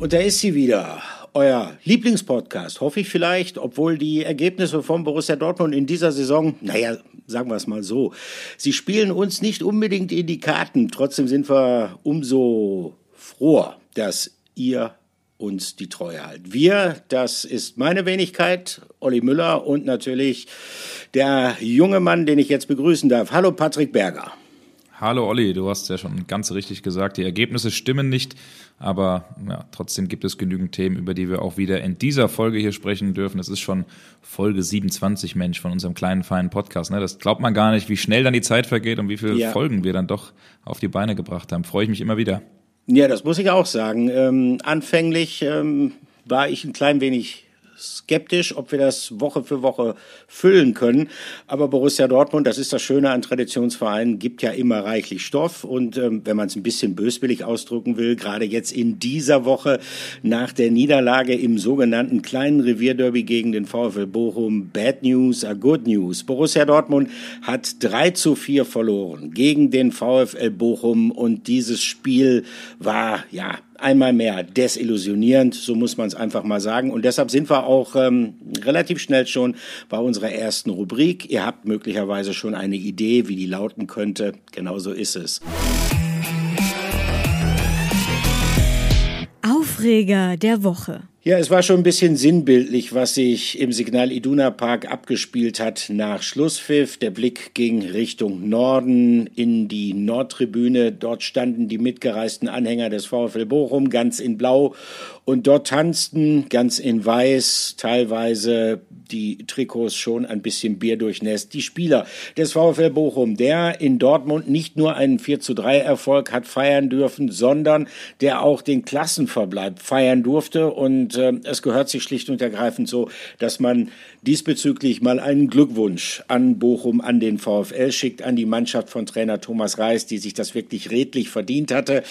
Und da ist sie wieder, euer Lieblingspodcast, hoffe ich vielleicht, obwohl die Ergebnisse von Borussia Dortmund in dieser Saison, naja, sagen wir es mal so, sie spielen uns nicht unbedingt in die Karten. Trotzdem sind wir umso froher, dass ihr uns die Treue halten. Wir, das ist meine Wenigkeit, Olli Müller und natürlich der junge Mann, den ich jetzt begrüßen darf. Hallo Patrick Berger. Hallo Olli, du hast ja schon ganz richtig gesagt, die Ergebnisse stimmen nicht, aber ja, trotzdem gibt es genügend Themen, über die wir auch wieder in dieser Folge hier sprechen dürfen. Es ist schon Folge 27, Mensch, von unserem kleinen, feinen Podcast. Ne? Das glaubt man gar nicht, wie schnell dann die Zeit vergeht und wie viele ja. Folgen wir dann doch auf die Beine gebracht haben. Freue ich mich immer wieder. Ja, das muss ich auch sagen. Ähm, anfänglich ähm, war ich ein klein wenig skeptisch, ob wir das Woche für Woche füllen können. Aber Borussia Dortmund, das ist das Schöne an Traditionsvereinen, gibt ja immer reichlich Stoff. Und ähm, wenn man es ein bisschen böswillig ausdrücken will, gerade jetzt in dieser Woche nach der Niederlage im sogenannten kleinen Revierderby gegen den VfL Bochum, Bad News are Good News. Borussia Dortmund hat 3 zu 4 verloren gegen den VfL Bochum und dieses Spiel war ja einmal mehr desillusionierend, so muss man es einfach mal sagen. Und deshalb sind wir auch ähm, relativ schnell schon bei unserer ersten Rubrik. Ihr habt möglicherweise schon eine Idee, wie die lauten könnte. Genauso ist es. Aufreger der Woche. Ja, es war schon ein bisschen sinnbildlich, was sich im Signal Iduna Park abgespielt hat nach Schlusspfiff. Der Blick ging Richtung Norden in die Nordtribüne. Dort standen die mitgereisten Anhänger des VfL Bochum ganz in Blau und dort tanzten ganz in Weiß teilweise die Trikots schon ein bisschen Bier durchnässt. Die Spieler des VfL Bochum, der in Dortmund nicht nur einen 4 zu 3 Erfolg hat feiern dürfen, sondern der auch den Klassenverbleib feiern durfte und und äh, es gehört sich schlicht und ergreifend so, dass man diesbezüglich mal einen Glückwunsch an Bochum, an den VfL schickt, an die Mannschaft von Trainer Thomas Reis, die sich das wirklich redlich verdient hatte.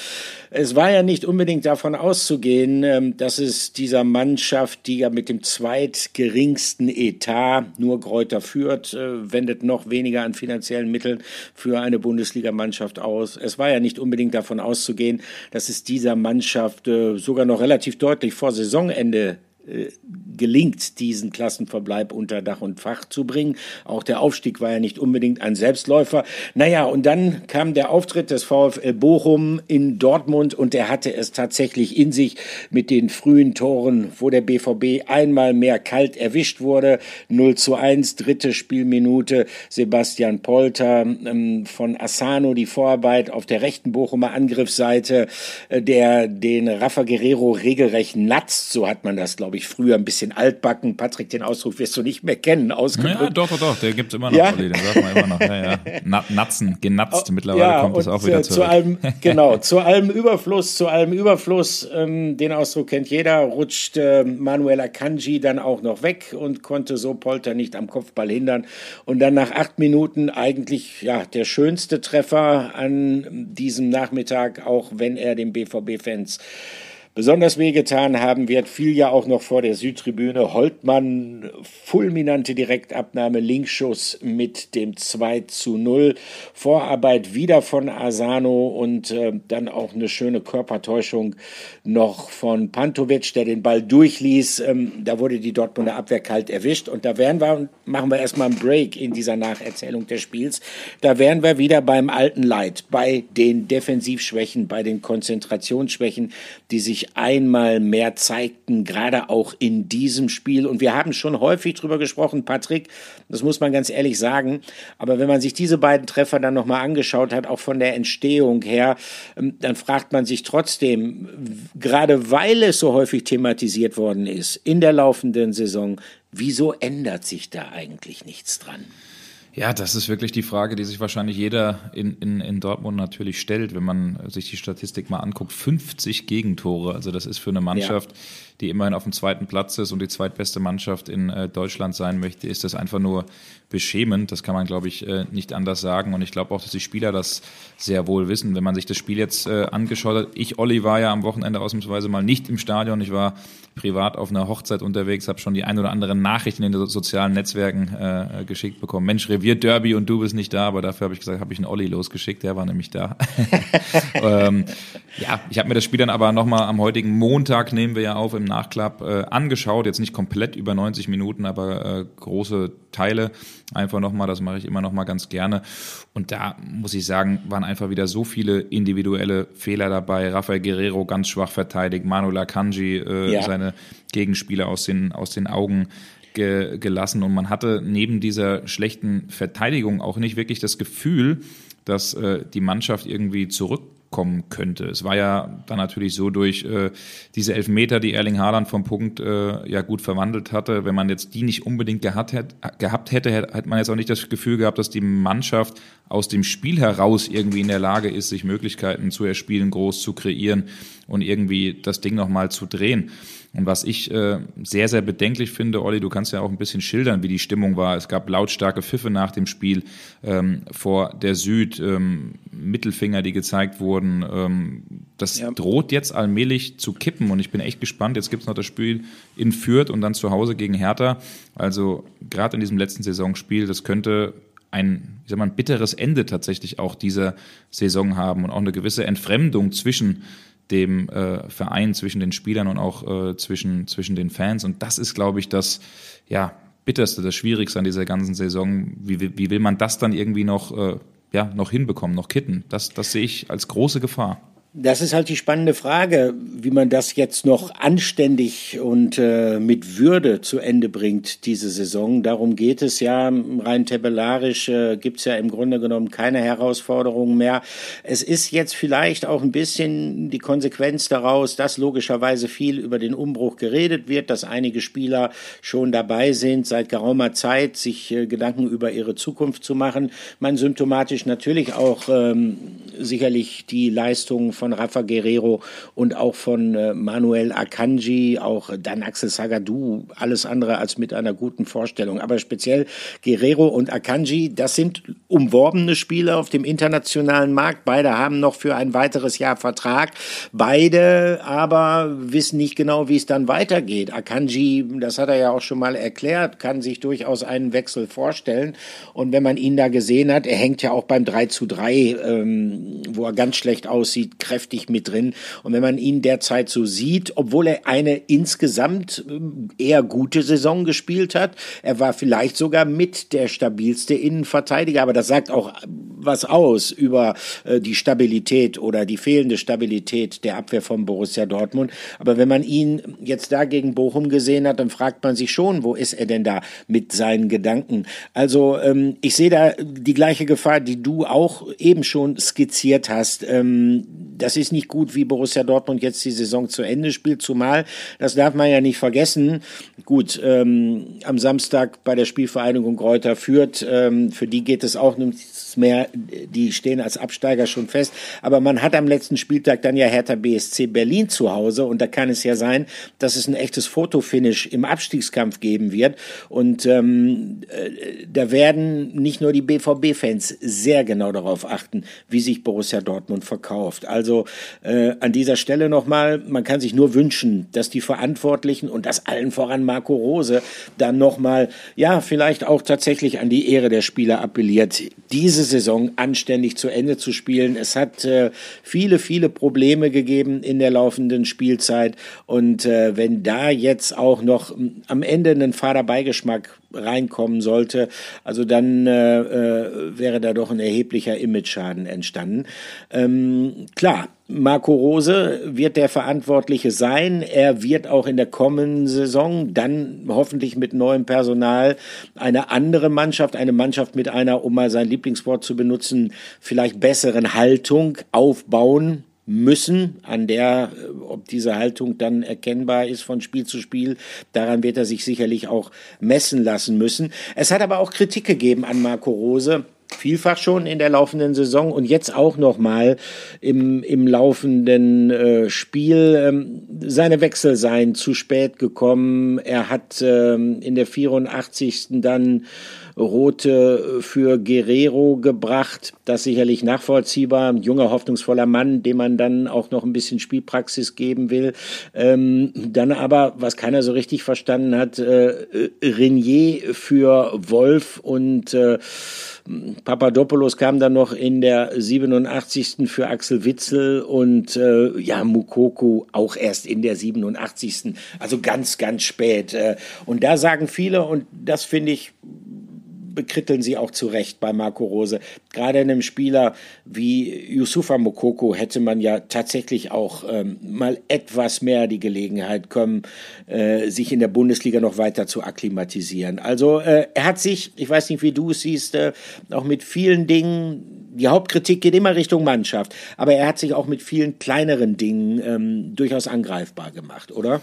Es war ja nicht unbedingt davon auszugehen, äh, dass es dieser Mannschaft, die ja mit dem zweitgeringsten Etat nur Gräuter führt, äh, wendet noch weniger an finanziellen Mitteln für eine Bundesligamannschaft aus. Es war ja nicht unbedingt davon auszugehen, dass es dieser Mannschaft äh, sogar noch relativ deutlich vor Saison Saisonende äh, gelingt, diesen Klassenverbleib unter Dach und Fach zu bringen. Auch der Aufstieg war ja nicht unbedingt ein Selbstläufer. Naja, und dann kam der Auftritt des VfL Bochum in Dortmund und der hatte es tatsächlich in sich mit den frühen Toren, wo der BVB einmal mehr kalt erwischt wurde. 0 zu 1, dritte Spielminute. Sebastian Polter ähm, von Asano die Vorarbeit auf der rechten Bochumer Angriffsseite, äh, der den Rafa Guerrero regelrecht natzt, so hat man das, glaube ich, früher ein bisschen altbacken. Patrick, den Ausdruck wirst du nicht mehr kennen, ausgedrückt. Ja, doch, doch, doch, der gibt's immer noch, ja? Olli, den sagt man immer noch. Ja, ja. Na, Natzen, genatzt, oh, mittlerweile ja, kommt es auch wieder zurück. Zu allem, genau, zu allem Überfluss, zu allem Überfluss, ähm, den Ausdruck kennt jeder, rutscht äh, Manuel Akanji dann auch noch weg und konnte so Polter nicht am Kopfball hindern. Und dann nach acht Minuten eigentlich, ja, der schönste Treffer an diesem Nachmittag, auch wenn er den BVB-Fans besonders wehgetan haben wird, fiel ja auch noch vor der Südtribüne Holtmann fulminante Direktabnahme, Linkschuss mit dem 2 zu 0. Vorarbeit wieder von Asano und äh, dann auch eine schöne Körpertäuschung noch von Pantovic, der den Ball durchließ. Ähm, da wurde die Dortmunder Abwehr kalt erwischt und da wären wir, machen wir erstmal einen Break in dieser Nacherzählung des Spiels, da wären wir wieder beim alten Leid, bei den Defensivschwächen, bei den Konzentrationsschwächen, die sich einmal mehr zeigten, gerade auch in diesem Spiel. Und wir haben schon häufig drüber gesprochen, Patrick, das muss man ganz ehrlich sagen. Aber wenn man sich diese beiden Treffer dann nochmal angeschaut hat, auch von der Entstehung her, ähm, dann fragt man sich trotzdem, gerade weil es so häufig thematisiert worden ist in der laufenden Saison, wieso ändert sich da eigentlich nichts dran? Ja, das ist wirklich die Frage, die sich wahrscheinlich jeder in, in, in Dortmund natürlich stellt, wenn man sich die Statistik mal anguckt. 50 Gegentore, also das ist für eine Mannschaft, ja die immerhin auf dem zweiten Platz ist und die zweitbeste Mannschaft in äh, Deutschland sein möchte, ist das einfach nur beschämend. Das kann man, glaube ich, äh, nicht anders sagen. Und ich glaube auch, dass die Spieler das sehr wohl wissen. Wenn man sich das Spiel jetzt äh, angeschaut hat, ich, Olli, war ja am Wochenende ausnahmsweise mal nicht im Stadion. Ich war privat auf einer Hochzeit unterwegs, habe schon die ein oder anderen Nachrichten in den sozialen Netzwerken äh, geschickt bekommen. Mensch, Revier Derby und du bist nicht da, aber dafür habe ich gesagt, habe ich einen Olli losgeschickt, der war nämlich da. ähm, ja, ich habe mir das Spiel dann aber nochmal am heutigen Montag, nehmen wir ja auf, im Nachklapp äh, angeschaut. Jetzt nicht komplett über 90 Minuten, aber äh, große Teile einfach nochmal, das mache ich immer nochmal ganz gerne. Und da muss ich sagen, waren einfach wieder so viele individuelle Fehler dabei. Rafael Guerrero ganz schwach verteidigt, Manuel Akanji äh, ja. seine Gegenspieler aus den, aus den Augen ge gelassen. Und man hatte neben dieser schlechten Verteidigung auch nicht wirklich das Gefühl, dass äh, die Mannschaft irgendwie zurück kommen könnte. Es war ja dann natürlich so durch äh, diese Elfmeter, die Erling Haaland vom Punkt äh, ja gut verwandelt hatte. Wenn man jetzt die nicht unbedingt gehabt, hätte, gehabt hätte, hätte man jetzt auch nicht das Gefühl gehabt, dass die Mannschaft aus dem Spiel heraus irgendwie in der Lage ist, sich Möglichkeiten zu erspielen, groß zu kreieren und irgendwie das Ding nochmal zu drehen. Und was ich äh, sehr, sehr bedenklich finde, Olli, du kannst ja auch ein bisschen schildern, wie die Stimmung war. Es gab lautstarke Pfiffe nach dem Spiel ähm, vor der Süd, ähm, Mittelfinger, die gezeigt wurden. Ähm, das ja. droht jetzt allmählich zu kippen und ich bin echt gespannt. Jetzt gibt's noch das Spiel in Fürth und dann zu Hause gegen Hertha. Also gerade in diesem letzten Saisonspiel, das könnte ein, ich sag mal, ein bitteres Ende tatsächlich auch dieser Saison haben und auch eine gewisse Entfremdung zwischen dem äh, Verein, zwischen den Spielern und auch äh, zwischen, zwischen den Fans. Und das ist, glaube ich, das ja, bitterste, das Schwierigste an dieser ganzen Saison. Wie, wie will man das dann irgendwie noch, äh, ja, noch hinbekommen, noch kitten? Das, das sehe ich als große Gefahr. Das ist halt die spannende Frage, wie man das jetzt noch anständig und äh, mit Würde zu Ende bringt, diese Saison. Darum geht es ja. Rein tabellarisch äh, gibt es ja im Grunde genommen keine Herausforderungen mehr. Es ist jetzt vielleicht auch ein bisschen die Konsequenz daraus, dass logischerweise viel über den Umbruch geredet wird, dass einige Spieler schon dabei sind, seit geraumer Zeit sich äh, Gedanken über ihre Zukunft zu machen. Man symptomatisch natürlich auch ähm, sicherlich die Leistungen von Rafa Guerrero und auch von äh, Manuel Akanji, auch dann Axel Sagadou, alles andere als mit einer guten Vorstellung. Aber speziell Guerrero und Akanji, das sind umworbene Spieler auf dem internationalen Markt. Beide haben noch für ein weiteres Jahr Vertrag. Beide aber wissen nicht genau, wie es dann weitergeht. Akanji, das hat er ja auch schon mal erklärt, kann sich durchaus einen Wechsel vorstellen. Und wenn man ihn da gesehen hat, er hängt ja auch beim 3 zu 3, ähm, wo er ganz schlecht aussieht, kräftig mit drin. Und wenn man ihn derzeit so sieht, obwohl er eine insgesamt äh, eher gute Saison gespielt hat, er war vielleicht sogar mit der stabilste Innenverteidiger, aber das sagt auch was aus über äh, die Stabilität oder die fehlende Stabilität der Abwehr von Borussia Dortmund. Aber wenn man ihn jetzt da gegen Bochum gesehen hat, dann fragt man sich schon, wo ist er denn da mit seinen Gedanken? Also ähm, ich sehe da die gleiche Gefahr, die du auch eben schon skizziert hast. Ähm, das ist nicht gut, wie Borussia Dortmund jetzt die Saison zu Ende spielt, zumal, das darf man ja nicht vergessen, gut, ähm, am Samstag bei der Spielvereinigung Kräuter führt, ähm, für die geht es auch nichts mehr, die stehen als Absteiger schon fest, aber man hat am letzten Spieltag dann ja Hertha BSC Berlin zu Hause. Und da kann es ja sein, dass es ein echtes Fotofinish im Abstiegskampf geben wird. Und ähm, äh, da werden nicht nur die BVB-Fans sehr genau darauf achten, wie sich Borussia Dortmund verkauft. Also äh, an dieser Stelle nochmal, man kann sich nur wünschen, dass die Verantwortlichen und das allen voran Marco Rose dann nochmal, ja, vielleicht auch tatsächlich an die Ehre der Spieler appelliert, diese Saison anständig zu Ende zu spielen. Es hat äh, viele, viele Probleme gegeben in der laufenden Spielzeit und äh, wenn da jetzt auch noch am Ende ein fader Beigeschmack reinkommen sollte, also dann äh, äh, wäre da doch ein erheblicher Image-Schaden entstanden. Ähm, klar, Marco Rose wird der Verantwortliche sein. Er wird auch in der kommenden Saison dann hoffentlich mit neuem Personal eine andere Mannschaft, eine Mannschaft mit einer, um mal sein Lieblingswort zu benutzen, vielleicht besseren Haltung aufbauen müssen, an der, äh, ob diese Haltung dann erkennbar ist von Spiel zu Spiel, daran wird er sich sicherlich auch messen lassen müssen. Es hat aber auch Kritik gegeben an Marco Rose vielfach schon in der laufenden Saison und jetzt auch nochmal im, im laufenden äh, Spiel. Ähm, seine Wechsel seien zu spät gekommen. Er hat ähm, in der 84. dann Rote für Guerrero gebracht. Das sicherlich nachvollziehbar. Ein junger, hoffnungsvoller Mann, dem man dann auch noch ein bisschen Spielpraxis geben will. Ähm, dann aber, was keiner so richtig verstanden hat, äh, Renier für Wolf und äh, Papadopoulos kam dann noch in der 87. für Axel Witzel und äh, ja, Mukoko auch erst in der 87. Also ganz, ganz spät. Äh, und da sagen viele, und das finde ich bekritteln sie auch zu Recht bei Marco Rose. Gerade einem Spieler wie Yusufa Mokoko hätte man ja tatsächlich auch ähm, mal etwas mehr die Gelegenheit kommen, äh, sich in der Bundesliga noch weiter zu akklimatisieren. Also äh, er hat sich, ich weiß nicht, wie du es siehst, äh, auch mit vielen Dingen, die Hauptkritik geht immer Richtung Mannschaft, aber er hat sich auch mit vielen kleineren Dingen ähm, durchaus angreifbar gemacht, oder?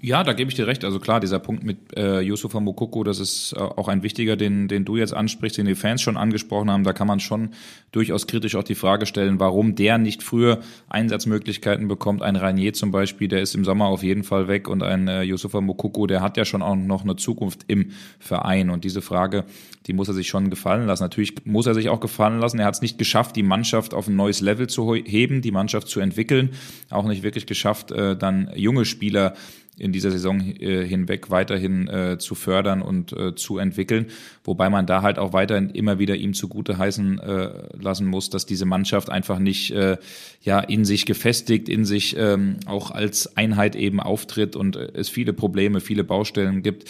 Ja, da gebe ich dir recht. Also klar, dieser Punkt mit äh, Yusufa Mokoko, das ist äh, auch ein wichtiger, den, den du jetzt ansprichst, den die Fans schon angesprochen haben. Da kann man schon durchaus kritisch auch die Frage stellen, warum der nicht früher Einsatzmöglichkeiten bekommt. Ein Rainier zum Beispiel, der ist im Sommer auf jeden Fall weg und ein äh, Yusufa Mokoko, der hat ja schon auch noch eine Zukunft im Verein. Und diese Frage, die muss er sich schon gefallen lassen. Natürlich muss er sich auch gefallen lassen. Er hat es nicht geschafft, die Mannschaft auf ein neues Level zu heben, die Mannschaft zu entwickeln. Auch nicht wirklich geschafft, äh, dann junge Spieler in dieser Saison äh, hinweg weiterhin äh, zu fördern und äh, zu entwickeln. Wobei man da halt auch weiterhin immer wieder ihm zugute heißen äh, lassen muss, dass diese Mannschaft einfach nicht äh, ja in sich gefestigt, in sich ähm, auch als Einheit eben auftritt und es viele Probleme, viele Baustellen gibt.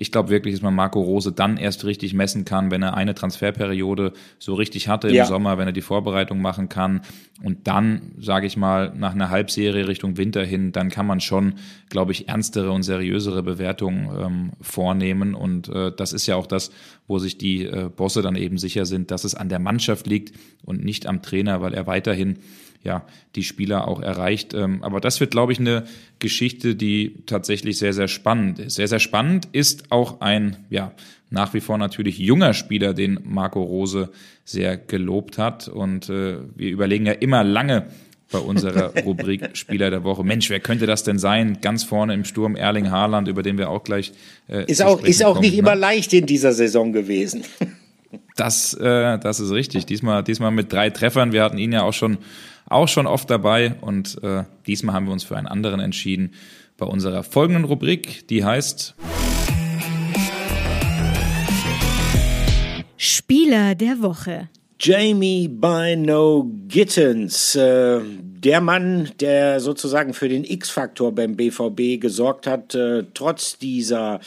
Ich glaube wirklich, dass man Marco Rose dann erst richtig messen kann, wenn er eine Transferperiode so richtig hatte im ja. Sommer, wenn er die Vorbereitung machen kann. Und dann, sage ich mal, nach einer Halbserie Richtung Winter hin, dann kann man schon, glaube ich, ernstere und seriösere Bewertungen ähm, vornehmen. Und äh, das ist ja auch das, wo sich die äh, Bosse dann eben sicher sind, dass es an der Mannschaft liegt und nicht am Trainer, weil er weiterhin ja, die Spieler auch erreicht. Ähm, aber das wird, glaube ich, eine Geschichte, die tatsächlich sehr, sehr spannend ist. Sehr, sehr spannend ist auch ein, ja, nach wie vor natürlich junger Spieler, den Marco Rose sehr gelobt hat. Und äh, wir überlegen ja immer lange bei unserer Rubrik Spieler der Woche. Mensch, wer könnte das denn sein? Ganz vorne im Sturm Erling Haaland, über den wir auch gleich äh, ist auch ist auch kommen, nicht ne? immer leicht in dieser Saison gewesen. Das, äh, das ist richtig. Diesmal, diesmal mit drei Treffern. Wir hatten ihn ja auch schon auch schon oft dabei und äh, diesmal haben wir uns für einen anderen entschieden bei unserer folgenden Rubrik, die heißt Spieler der Woche. Jamie Bino Gittens, äh, der Mann, der sozusagen für den X-Faktor beim BVB gesorgt hat, äh, trotz dieser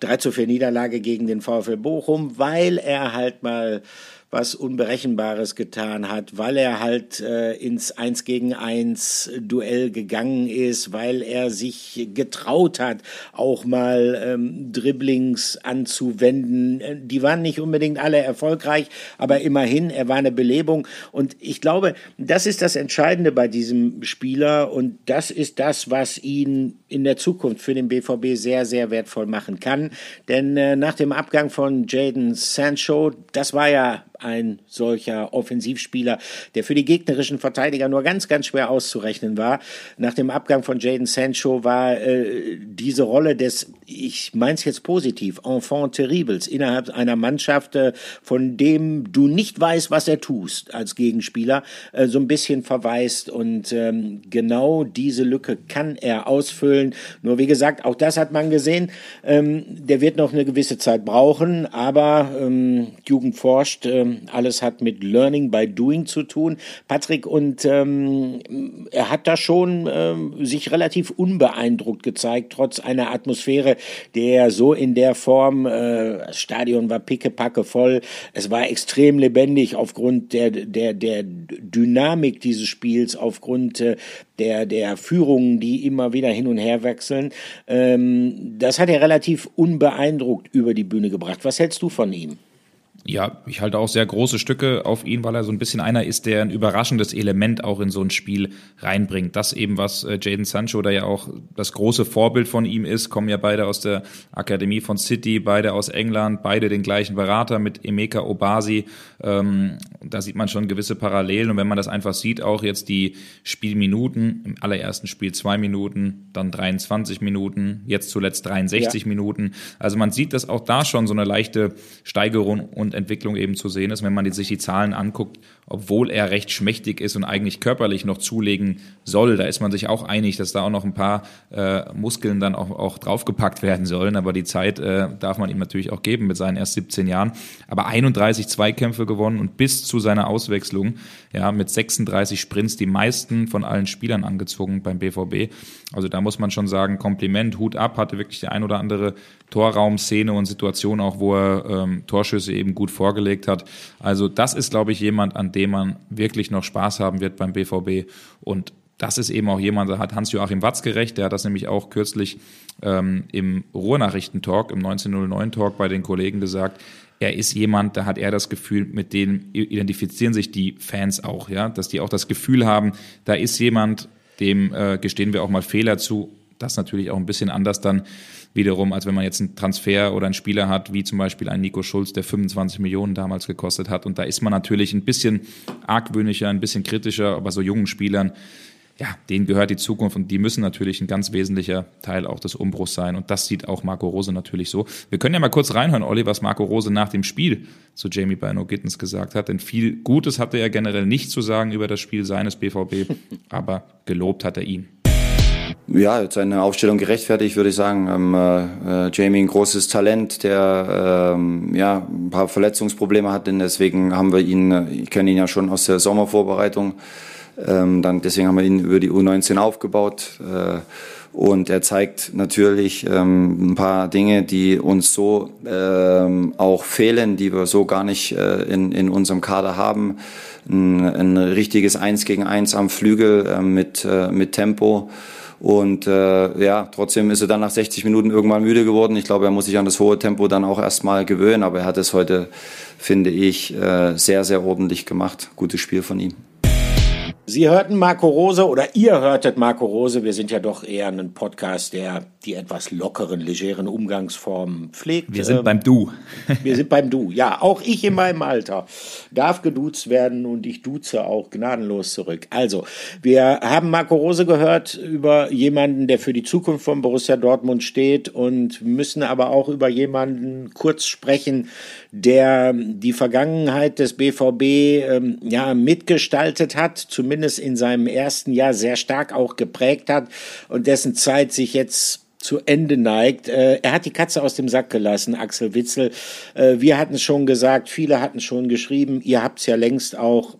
3 zu 4 Niederlage gegen den VfL Bochum, weil er halt mal was Unberechenbares getan hat, weil er halt äh, ins Eins gegen Eins Duell gegangen ist, weil er sich getraut hat, auch mal ähm, Dribblings anzuwenden. Äh, die waren nicht unbedingt alle erfolgreich, aber immerhin, er war eine Belebung. Und ich glaube, das ist das Entscheidende bei diesem Spieler und das ist das, was ihn in der Zukunft für den BVB sehr, sehr wertvoll machen kann. Denn äh, nach dem Abgang von Jaden Sancho, das war ja ein solcher Offensivspieler, der für die gegnerischen Verteidiger nur ganz, ganz schwer auszurechnen war. Nach dem Abgang von Jaden Sancho war äh, diese Rolle des, ich meine es jetzt positiv, Enfant terribles innerhalb einer Mannschaft, äh, von dem du nicht weißt, was er tust als Gegenspieler, äh, so ein bisschen verweist. Und ähm, genau diese Lücke kann er ausfüllen. Nur wie gesagt, auch das hat man gesehen. Ähm, der wird noch eine gewisse Zeit brauchen, aber ähm, Jugend forscht. Ähm, alles hat mit Learning by Doing zu tun. Patrick, und ähm, er hat da schon ähm, sich relativ unbeeindruckt gezeigt, trotz einer Atmosphäre, der so in der Form, äh, das Stadion war pickepacke voll, es war extrem lebendig aufgrund der, der, der Dynamik dieses Spiels, aufgrund äh, der, der Führungen, die immer wieder hin und her wechseln. Ähm, das hat er relativ unbeeindruckt über die Bühne gebracht. Was hältst du von ihm? Ja, ich halte auch sehr große Stücke auf ihn, weil er so ein bisschen einer ist, der ein überraschendes Element auch in so ein Spiel reinbringt. Das eben, was äh, Jaden Sancho, der ja auch das große Vorbild von ihm ist, kommen ja beide aus der Akademie von City, beide aus England, beide den gleichen Berater mit Emeka Obasi. Ähm, da sieht man schon gewisse Parallelen. Und wenn man das einfach sieht, auch jetzt die Spielminuten, im allerersten Spiel zwei Minuten, dann 23 Minuten, jetzt zuletzt 63 ja. Minuten. Also man sieht, dass auch da schon so eine leichte Steigerung und Entwicklung eben zu sehen ist, wenn man sich die Zahlen anguckt, obwohl er recht schmächtig ist und eigentlich körperlich noch zulegen soll. Da ist man sich auch einig, dass da auch noch ein paar äh, Muskeln dann auch, auch draufgepackt werden sollen. Aber die Zeit äh, darf man ihm natürlich auch geben mit seinen erst 17 Jahren. Aber 31 Zweikämpfe gewonnen und bis zu seiner Auswechslung ja mit 36 Sprints die meisten von allen Spielern angezogen beim BVB. Also da muss man schon sagen, Kompliment, Hut ab, hatte wirklich die ein oder andere Torraumszene und Situation auch, wo er ähm, Torschüsse eben gut vorgelegt hat. Also das ist, glaube ich, jemand, an dem man wirklich noch Spaß haben wird beim BVB und das ist eben auch jemand, da hat Hans-Joachim Watz gerecht, der hat das nämlich auch kürzlich ähm, im Ruhrnachrichtentalk, im 1909-Talk bei den Kollegen gesagt, er ist jemand, da hat er das Gefühl, mit dem identifizieren sich die Fans auch, ja, dass die auch das Gefühl haben, da ist jemand, dem äh, gestehen wir auch mal Fehler zu. Das natürlich auch ein bisschen anders dann wiederum, als wenn man jetzt einen Transfer oder einen Spieler hat, wie zum Beispiel ein Nico Schulz, der 25 Millionen damals gekostet hat. Und da ist man natürlich ein bisschen argwöhnischer, ein bisschen kritischer, aber so jungen Spielern, ja, denen gehört die Zukunft und die müssen natürlich ein ganz wesentlicher Teil auch des Umbruchs sein. Und das sieht auch Marco Rose natürlich so. Wir können ja mal kurz reinhören, Olli, was Marco Rose nach dem Spiel zu Jamie Bino Gittens gesagt hat. Denn viel Gutes hatte er generell nicht zu sagen über das Spiel seines BVB, aber gelobt hat er ihn. Ja, seine Aufstellung gerechtfertigt, würde ich sagen. Ähm, äh, äh, Jamie ein großes Talent, der ähm, ja ein paar Verletzungsprobleme hat, denn deswegen haben wir ihn, äh, ich kenne ihn ja schon aus der Sommervorbereitung, ähm, dann, deswegen haben wir ihn über die U19 aufgebaut. Äh, und er zeigt natürlich ähm, ein paar Dinge, die uns so ähm, auch fehlen, die wir so gar nicht äh, in, in unserem Kader haben. Ein, ein richtiges Eins gegen Eins am Flügel äh, mit, äh, mit Tempo. Und äh, ja, trotzdem ist er dann nach 60 Minuten irgendwann müde geworden. Ich glaube, er muss sich an das hohe Tempo dann auch erstmal gewöhnen. Aber er hat es heute, finde ich, äh, sehr, sehr ordentlich gemacht. Gutes Spiel von ihm. Sie hörten Marco Rose oder ihr hörtet Marco Rose. Wir sind ja doch eher ein Podcast, der die etwas lockeren, legeren Umgangsformen pflegt. Wir sind ähm, beim Du. wir sind beim Du. Ja, auch ich in meinem Alter darf geduzt werden und ich duze auch gnadenlos zurück. Also, wir haben Marco Rose gehört über jemanden, der für die Zukunft von Borussia Dortmund steht und müssen aber auch über jemanden kurz sprechen, der die Vergangenheit des BVB ähm, ja mitgestaltet hat, zumindest in seinem ersten Jahr sehr stark auch geprägt hat und dessen Zeit sich jetzt zu Ende neigt. Äh, er hat die Katze aus dem Sack gelassen, Axel Witzel. Äh, wir hatten es schon gesagt, viele hatten schon geschrieben, ihr habt es ja längst auch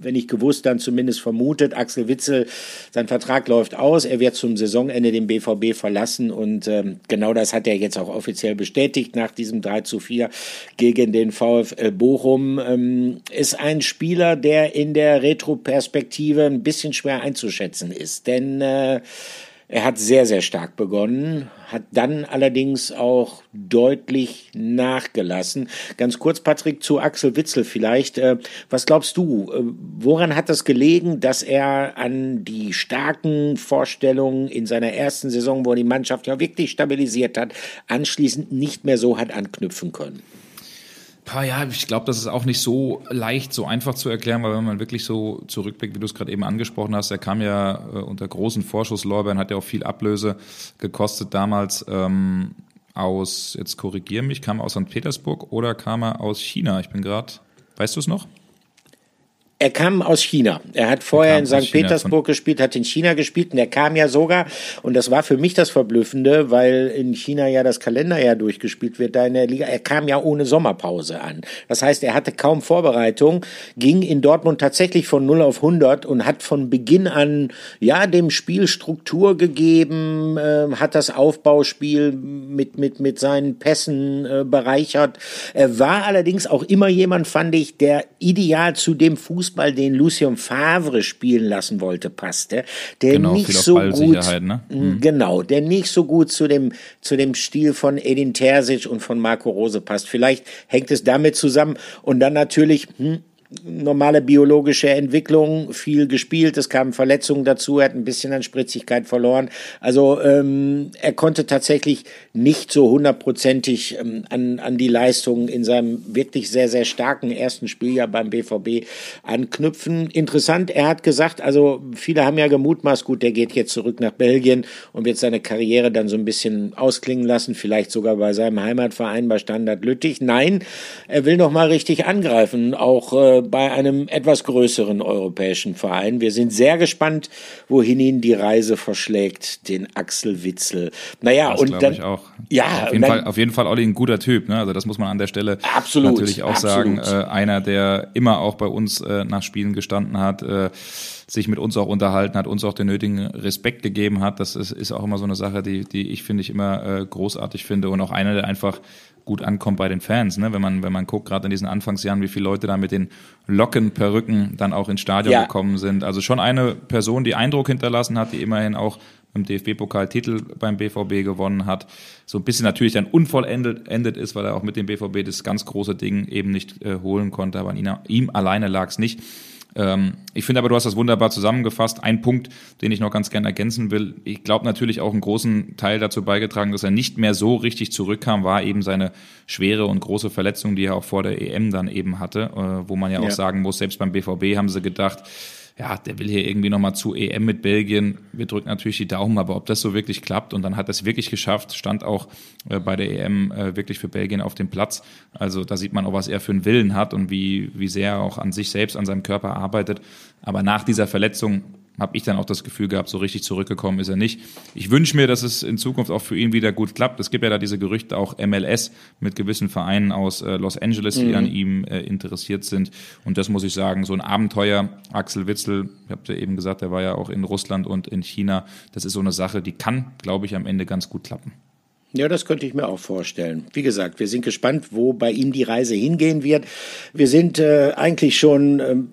wenn nicht gewusst, dann zumindest vermutet. Axel Witzel, sein Vertrag läuft aus. Er wird zum Saisonende den BVB verlassen und ähm, genau das hat er jetzt auch offiziell bestätigt nach diesem 3 zu 4 gegen den VfL Bochum. Ähm, ist ein Spieler, der in der Retroperspektive ein bisschen schwer einzuschätzen ist, denn äh, er hat sehr, sehr stark begonnen, hat dann allerdings auch deutlich nachgelassen. Ganz kurz, Patrick, zu Axel Witzel vielleicht. Äh, was glaubst du, äh, woran hat das gelegen, dass er an die starken Vorstellungen in seiner ersten Saison, wo er die Mannschaft ja wirklich stabilisiert hat, anschließend nicht mehr so hat anknüpfen können? Ja, ich glaube, das ist auch nicht so leicht, so einfach zu erklären, weil wenn man wirklich so zurückblickt, wie du es gerade eben angesprochen hast, er kam ja äh, unter großen Vorschusslorbeeren, hat ja auch viel Ablöse gekostet damals ähm, aus, jetzt korrigier mich, kam er aus St. Petersburg oder kam er aus China? Ich bin gerade, weißt du es noch? Er kam aus China. Er hat vorher er in St. Petersburg gespielt, hat in China gespielt und er kam ja sogar, und das war für mich das Verblüffende, weil in China ja das Kalenderjahr durchgespielt wird da in der Liga. Er kam ja ohne Sommerpause an. Das heißt, er hatte kaum Vorbereitung, ging in Dortmund tatsächlich von 0 auf 100 und hat von Beginn an, ja, dem Spiel Struktur gegeben, äh, hat das Aufbauspiel mit, mit, mit seinen Pässen äh, bereichert. Er war allerdings auch immer jemand, fand ich, der ideal zu dem Fuß Fußball, den Lucien Favre spielen lassen wollte, passte. Der genau, nicht so gut, ne? mhm. genau, der nicht so gut zu dem zu dem Stil von Edin Terzic und von Marco Rose passt. Vielleicht hängt es damit zusammen und dann natürlich hm, normale biologische Entwicklung, viel gespielt, es kamen Verletzungen dazu, er hat ein bisschen an Spritzigkeit verloren. Also ähm, er konnte tatsächlich nicht so hundertprozentig ähm, an, an die Leistungen in seinem wirklich sehr, sehr starken ersten Spieljahr beim BVB anknüpfen. Interessant, er hat gesagt, also viele haben ja gemutmaßt, gut, der geht jetzt zurück nach Belgien und wird seine Karriere dann so ein bisschen ausklingen lassen, vielleicht sogar bei seinem Heimatverein bei Standard Lüttich. Nein, er will noch mal richtig angreifen, auch äh, bei einem etwas größeren europäischen Verein. Wir sind sehr gespannt, wohin ihn die Reise verschlägt, den Axel Witzel. Naja, das und dann. Ich auch. Ja, auf jeden, dann, Fall, auf jeden Fall Olli ein guter Typ. Ne? Also das muss man an der Stelle absolut, natürlich auch absolut. sagen. Äh, einer, der immer auch bei uns äh, nach Spielen gestanden hat. Äh, sich mit uns auch unterhalten hat, uns auch den nötigen Respekt gegeben hat. Das ist, ist auch immer so eine Sache, die, die ich finde ich immer äh, großartig finde und auch einer, der einfach gut ankommt bei den Fans. Ne? Wenn man wenn man guckt, gerade in diesen Anfangsjahren, wie viele Leute da mit den Locken, Perücken dann auch ins Stadion ja. gekommen sind. Also schon eine Person, die Eindruck hinterlassen hat, die immerhin auch im DFB-Pokal Titel beim BVB gewonnen hat. So ein bisschen natürlich dann unvollendet endet ist, weil er auch mit dem BVB das ganz große Ding eben nicht äh, holen konnte, aber an ihm, ihm alleine lag es nicht. Ähm, ich finde aber, du hast das wunderbar zusammengefasst. Ein Punkt, den ich noch ganz gerne ergänzen will. Ich glaube natürlich auch einen großen Teil dazu beigetragen, dass er nicht mehr so richtig zurückkam, war eben seine schwere und große Verletzung, die er auch vor der EM dann eben hatte, äh, wo man ja, ja auch sagen muss, selbst beim BVB haben sie gedacht, ja, der will hier irgendwie nochmal zu EM mit Belgien. Wir drücken natürlich die Daumen, aber ob das so wirklich klappt und dann hat er es wirklich geschafft, stand auch äh, bei der EM äh, wirklich für Belgien auf dem Platz. Also da sieht man auch, was er für einen Willen hat und wie, wie sehr er auch an sich selbst, an seinem Körper arbeitet. Aber nach dieser Verletzung habe ich dann auch das Gefühl gehabt, so richtig zurückgekommen ist er nicht. Ich wünsche mir, dass es in Zukunft auch für ihn wieder gut klappt. Es gibt ja da diese Gerüchte, auch MLS mit gewissen Vereinen aus äh, Los Angeles, die mhm. an ihm äh, interessiert sind. Und das muss ich sagen, so ein Abenteuer, Axel Witzel, ich habe ja eben gesagt, der war ja auch in Russland und in China. Das ist so eine Sache, die kann, glaube ich, am Ende ganz gut klappen. Ja, das könnte ich mir auch vorstellen. Wie gesagt, wir sind gespannt, wo bei ihm die Reise hingehen wird. Wir sind äh, eigentlich schon ähm,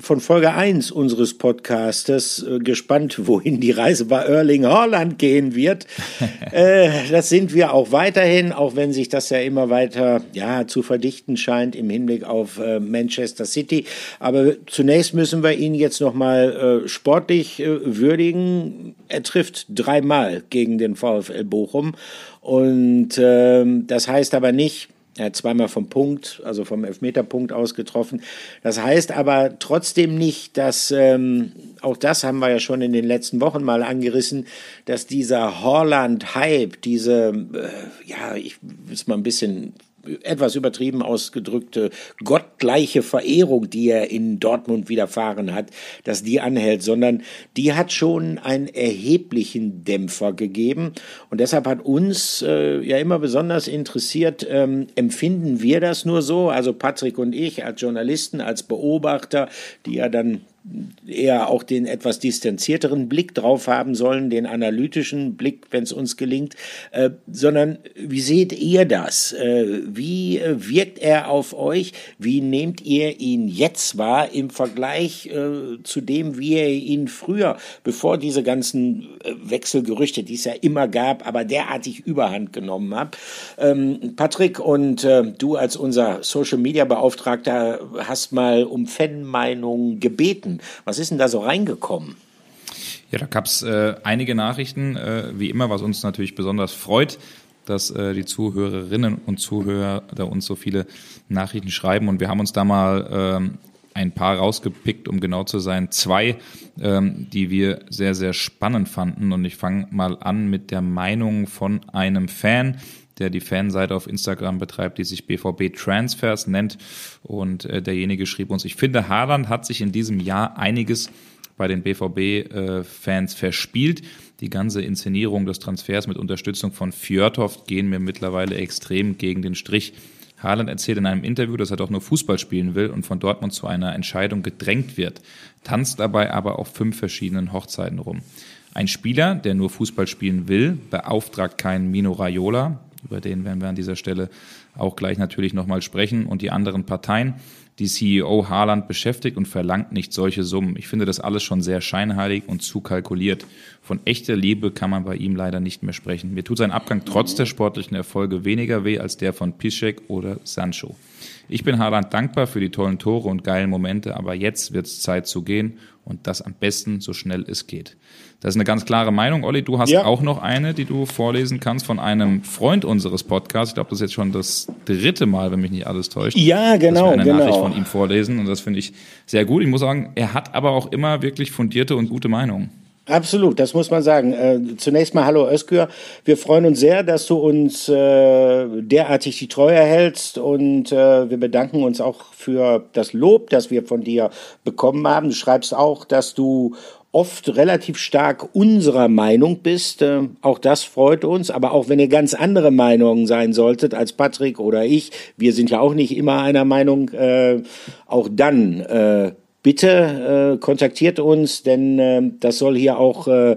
von Folge 1 unseres Podcastes äh, gespannt, wohin die Reise bei Erling Haaland gehen wird. äh, das sind wir auch weiterhin, auch wenn sich das ja immer weiter ja, zu verdichten scheint im Hinblick auf äh, Manchester City. Aber zunächst müssen wir ihn jetzt nochmal äh, sportlich würdigen. Er trifft dreimal gegen den VfL Bochum. Und ähm, das heißt aber nicht, er hat zweimal vom Punkt, also vom Elfmeterpunkt aus getroffen. Das heißt aber trotzdem nicht, dass, ähm, auch das haben wir ja schon in den letzten Wochen mal angerissen, dass dieser Holland-Hype, diese, äh, ja, ich es mal ein bisschen etwas übertrieben ausgedrückte gottgleiche Verehrung, die er in Dortmund widerfahren hat, dass die anhält, sondern die hat schon einen erheblichen Dämpfer gegeben. Und deshalb hat uns äh, ja immer besonders interessiert, ähm, empfinden wir das nur so, also Patrick und ich als Journalisten, als Beobachter, die ja dann eher auch den etwas distanzierteren Blick drauf haben sollen, den analytischen Blick, wenn es uns gelingt, äh, sondern wie seht ihr das? Äh, wie äh, wirkt er auf euch? Wie nehmt ihr ihn jetzt wahr im Vergleich äh, zu dem, wie ihr ihn früher, bevor diese ganzen äh, Wechselgerüchte, die es ja immer gab, aber derartig überhand genommen habt? Ähm, Patrick und du als unser Social Media Beauftragter hast mal um Fanmeinungen gebeten. Was ist denn da so reingekommen? Ja, da gab es äh, einige Nachrichten, äh, wie immer, was uns natürlich besonders freut, dass äh, die Zuhörerinnen und Zuhörer da uns so viele Nachrichten schreiben. Und wir haben uns da mal ähm, ein paar rausgepickt, um genau zu sein. Zwei, ähm, die wir sehr, sehr spannend fanden. Und ich fange mal an mit der Meinung von einem Fan, der die Fanseite auf Instagram betreibt, die sich BVB Transfers nennt. Und äh, derjenige schrieb uns, ich finde, Haaland hat sich in diesem Jahr einiges bei den BVB-Fans äh, verspielt. Die ganze Inszenierung des Transfers mit Unterstützung von Fjörtoft gehen mir mittlerweile extrem gegen den Strich. Haaland erzählt in einem Interview, dass er doch nur Fußball spielen will und von Dortmund zu einer Entscheidung gedrängt wird, tanzt dabei aber auf fünf verschiedenen Hochzeiten rum. Ein Spieler, der nur Fußball spielen will, beauftragt keinen Mino Raiola, über den werden wir an dieser Stelle auch gleich natürlich nochmal sprechen und die anderen Parteien. Die CEO Haaland beschäftigt und verlangt nicht solche Summen. Ich finde das alles schon sehr scheinheilig und zu kalkuliert. Von echter Liebe kann man bei ihm leider nicht mehr sprechen. Mir tut sein Abgang trotz der sportlichen Erfolge weniger weh als der von Piszek oder Sancho. Ich bin Haaland dankbar für die tollen Tore und geilen Momente, aber jetzt wird es Zeit zu gehen und das am besten so schnell es geht. Das ist eine ganz klare Meinung. Olli, du hast ja. auch noch eine, die du vorlesen kannst von einem Freund unseres Podcasts. Ich glaube, das ist jetzt schon das dritte Mal, wenn mich nicht alles täuscht. Ja, genau. Dass wir eine genau. Nachricht von ihm vorlesen und das finde ich sehr gut. Ich muss sagen, er hat aber auch immer wirklich fundierte und gute Meinungen. Absolut, das muss man sagen. Äh, zunächst mal hallo Özgür. Wir freuen uns sehr, dass du uns äh, derartig die Treue hältst und äh, wir bedanken uns auch für das Lob, das wir von dir bekommen haben. Du schreibst auch, dass du oft relativ stark unserer Meinung bist. Äh, auch das freut uns. Aber auch wenn ihr ganz andere Meinungen sein solltet als Patrick oder ich, wir sind ja auch nicht immer einer Meinung, äh, auch dann äh, bitte äh, kontaktiert uns, denn äh, das soll hier auch äh,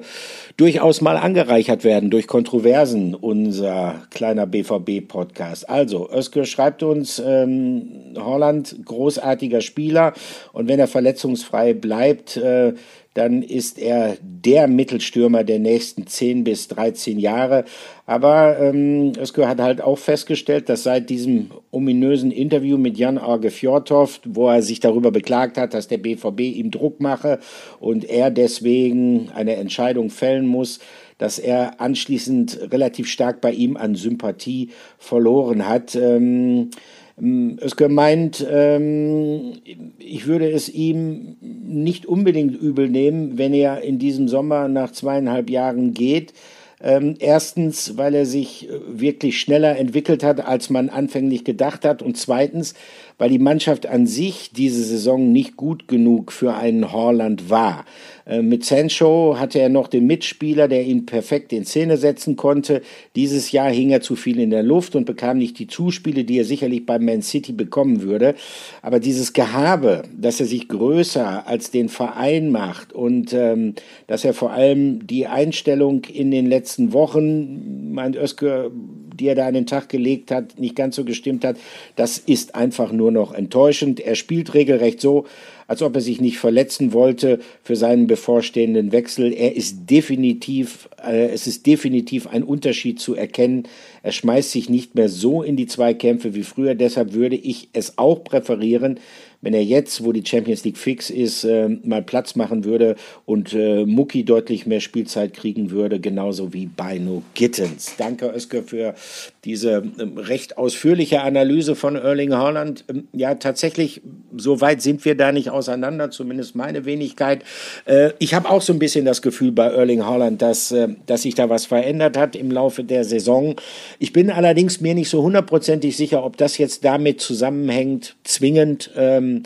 durchaus mal angereichert werden durch Kontroversen, unser kleiner BVB-Podcast. Also, Özgür schreibt uns, ähm, Holland, großartiger Spieler und wenn er verletzungsfrei bleibt, äh, dann ist er der Mittelstürmer der nächsten 10 bis 13 Jahre. Aber ähm, Özgür hat halt auch festgestellt, dass seit diesem ominösen Interview mit Jan Arge Fjordhoft, wo er sich darüber beklagt hat, dass der BVB ihm Druck mache und er deswegen eine Entscheidung fällen muss, dass er anschließend relativ stark bei ihm an Sympathie verloren hat. Ähm, es gemeint, ähm, ich würde es ihm nicht unbedingt übel nehmen, wenn er in diesem Sommer nach zweieinhalb Jahren geht. Ähm, erstens, weil er sich wirklich schneller entwickelt hat, als man anfänglich gedacht hat. Und zweitens, weil die Mannschaft an sich diese Saison nicht gut genug für einen Horland war. Äh, mit Sancho hatte er noch den Mitspieler, der ihn perfekt in Szene setzen konnte. Dieses Jahr hing er zu viel in der Luft und bekam nicht die Zuspiele, die er sicherlich bei Man City bekommen würde. Aber dieses Gehabe, dass er sich größer als den Verein macht und ähm, dass er vor allem die Einstellung in den letzten Wochen, meint Özgür, die er da an den Tag gelegt hat, nicht ganz so gestimmt hat, das ist einfach nur noch enttäuschend. Er spielt regelrecht so, als ob er sich nicht verletzen wollte für seinen bevorstehenden Wechsel. Er ist definitiv, äh, es ist definitiv ein Unterschied zu erkennen. Er schmeißt sich nicht mehr so in die Zweikämpfe wie früher. Deshalb würde ich es auch präferieren, wenn er jetzt, wo die Champions League fix ist, äh, mal Platz machen würde und äh, Mucki deutlich mehr Spielzeit kriegen würde, genauso wie Beino Gittens. Danke, Özge, für diese ähm, recht ausführliche Analyse von Erling Haaland. Ähm, ja, tatsächlich, so weit sind wir da nicht auseinander, zumindest meine Wenigkeit. Äh, ich habe auch so ein bisschen das Gefühl bei Erling Haaland, dass, äh, dass sich da was verändert hat im Laufe der Saison. Ich bin allerdings mir nicht so hundertprozentig sicher, ob das jetzt damit zusammenhängt, zwingend, ähm,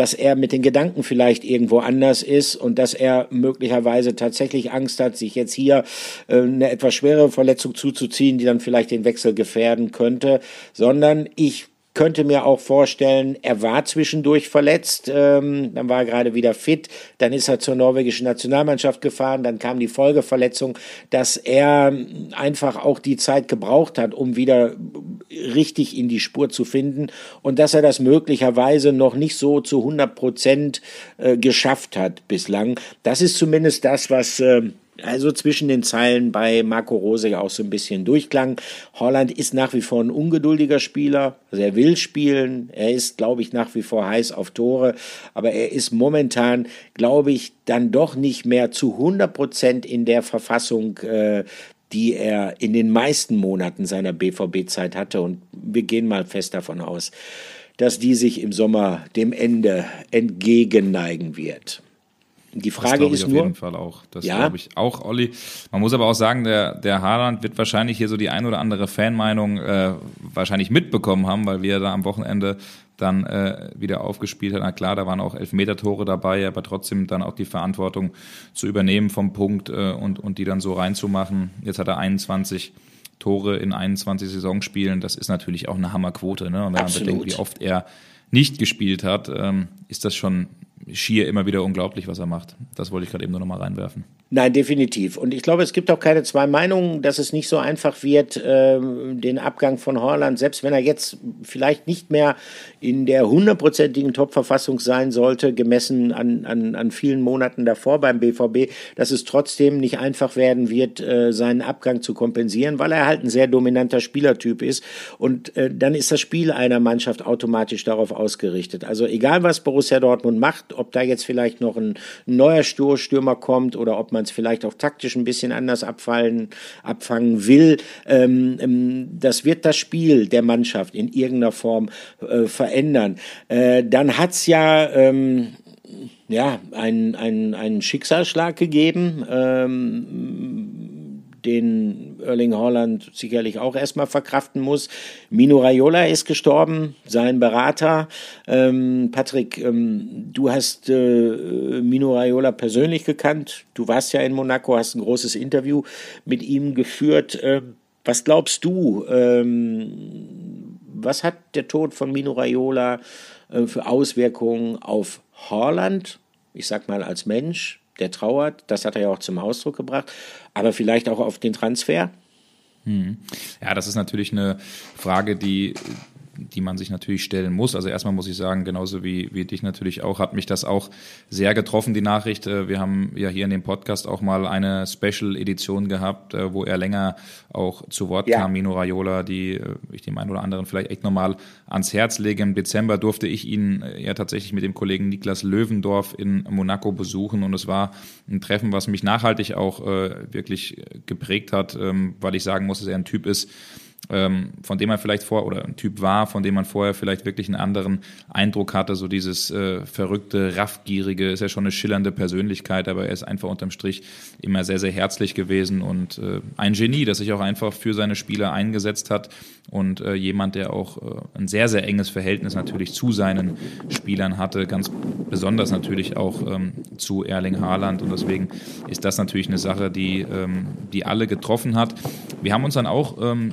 dass er mit den Gedanken vielleicht irgendwo anders ist und dass er möglicherweise tatsächlich Angst hat, sich jetzt hier äh, eine etwas schwere Verletzung zuzuziehen, die dann vielleicht den Wechsel gefährden könnte, sondern ich könnte mir auch vorstellen, er war zwischendurch verletzt, ähm, dann war er gerade wieder fit, dann ist er zur norwegischen Nationalmannschaft gefahren, dann kam die Folgeverletzung, dass er einfach auch die Zeit gebraucht hat, um wieder richtig in die Spur zu finden und dass er das möglicherweise noch nicht so zu 100 Prozent äh, geschafft hat bislang. Das ist zumindest das, was äh, also zwischen den Zeilen bei Marco Rose ja auch so ein bisschen durchklang. Holland ist nach wie vor ein ungeduldiger Spieler. Also er will spielen. Er ist, glaube ich, nach wie vor heiß auf Tore. Aber er ist momentan, glaube ich, dann doch nicht mehr zu 100 Prozent in der Verfassung, äh, die er in den meisten Monaten seiner BVB-Zeit hatte. Und wir gehen mal fest davon aus, dass die sich im Sommer dem Ende entgegenneigen wird. Die Frage ist nur. Auf jeden Fall auch. Das ja? glaube ich auch, Olli. Man muss aber auch sagen, der, der Haaland wird wahrscheinlich hier so die ein oder andere Fanmeinung äh, wahrscheinlich mitbekommen haben, weil wir da am Wochenende dann äh, wieder aufgespielt hat. Na klar, da waren auch Elfmeter-Tore dabei, aber trotzdem dann auch die Verantwortung zu übernehmen vom Punkt äh, und, und die dann so reinzumachen. Jetzt hat er 21 Tore in 21 Saisonspielen. Das ist natürlich auch eine Hammerquote. Ne? Und wenn Absolut. man bedenkt, wie oft er nicht gespielt hat, ähm, ist das schon schier immer wieder unglaublich, was er macht. Das wollte ich gerade eben nur noch mal reinwerfen. Nein, definitiv. Und ich glaube, es gibt auch keine zwei Meinungen, dass es nicht so einfach wird, ähm, den Abgang von Horland, selbst wenn er jetzt vielleicht nicht mehr in der hundertprozentigen Top-Verfassung sein sollte, gemessen an, an, an vielen Monaten davor beim BVB, dass es trotzdem nicht einfach werden wird, äh, seinen Abgang zu kompensieren, weil er halt ein sehr dominanter Spielertyp ist. Und äh, dann ist das Spiel einer Mannschaft automatisch darauf ausgerichtet. Also egal, was Borussia Dortmund macht, ob da jetzt vielleicht noch ein neuer Stürmer kommt oder ob man es vielleicht auch taktisch ein bisschen anders abfallen, abfangen will. Ähm, ähm, das wird das Spiel der Mannschaft in irgendeiner Form äh, verändern. Äh, dann hat's ja ähm, ja, einen, einen, Schicksalsschlag gegeben. Ähm, den Erling Haaland sicherlich auch erstmal verkraften muss. Mino Raiola ist gestorben, sein Berater. Ähm, Patrick, ähm, du hast äh, Mino Raiola persönlich gekannt. Du warst ja in Monaco, hast ein großes Interview mit ihm geführt. Ähm, was glaubst du, ähm, was hat der Tod von Mino Raiola äh, für Auswirkungen auf Haaland? Ich sag mal als Mensch, der trauert. Das hat er ja auch zum Ausdruck gebracht. Aber vielleicht auch auf den Transfer? Hm. Ja, das ist natürlich eine Frage, die die man sich natürlich stellen muss. Also erstmal muss ich sagen, genauso wie, wie dich natürlich auch, hat mich das auch sehr getroffen, die Nachricht. Äh, wir haben ja hier in dem Podcast auch mal eine Special-Edition gehabt, äh, wo er länger auch zu Wort ja. kam, Mino Raiola, die äh, ich dem einen oder anderen vielleicht echt nochmal ans Herz lege. Im Dezember durfte ich ihn ja tatsächlich mit dem Kollegen Niklas Löwendorf in Monaco besuchen und es war ein Treffen, was mich nachhaltig auch wirklich geprägt hat, ähm, weil ich sagen muss, dass er ein Typ ist, ähm, von dem man vielleicht vor oder ein Typ war, von dem man vorher vielleicht wirklich einen anderen Eindruck hatte, so dieses äh, verrückte, raffgierige, ist ja schon eine schillernde Persönlichkeit, aber er ist einfach unterm Strich immer sehr, sehr herzlich gewesen und äh, ein Genie, das sich auch einfach für seine Spieler eingesetzt hat und äh, jemand, der auch äh, ein sehr, sehr enges Verhältnis natürlich zu seinen Spielern hatte, ganz besonders natürlich auch ähm, zu Erling Haaland und deswegen ist das natürlich eine Sache, die, ähm, die alle getroffen hat. Wir haben uns dann auch ähm,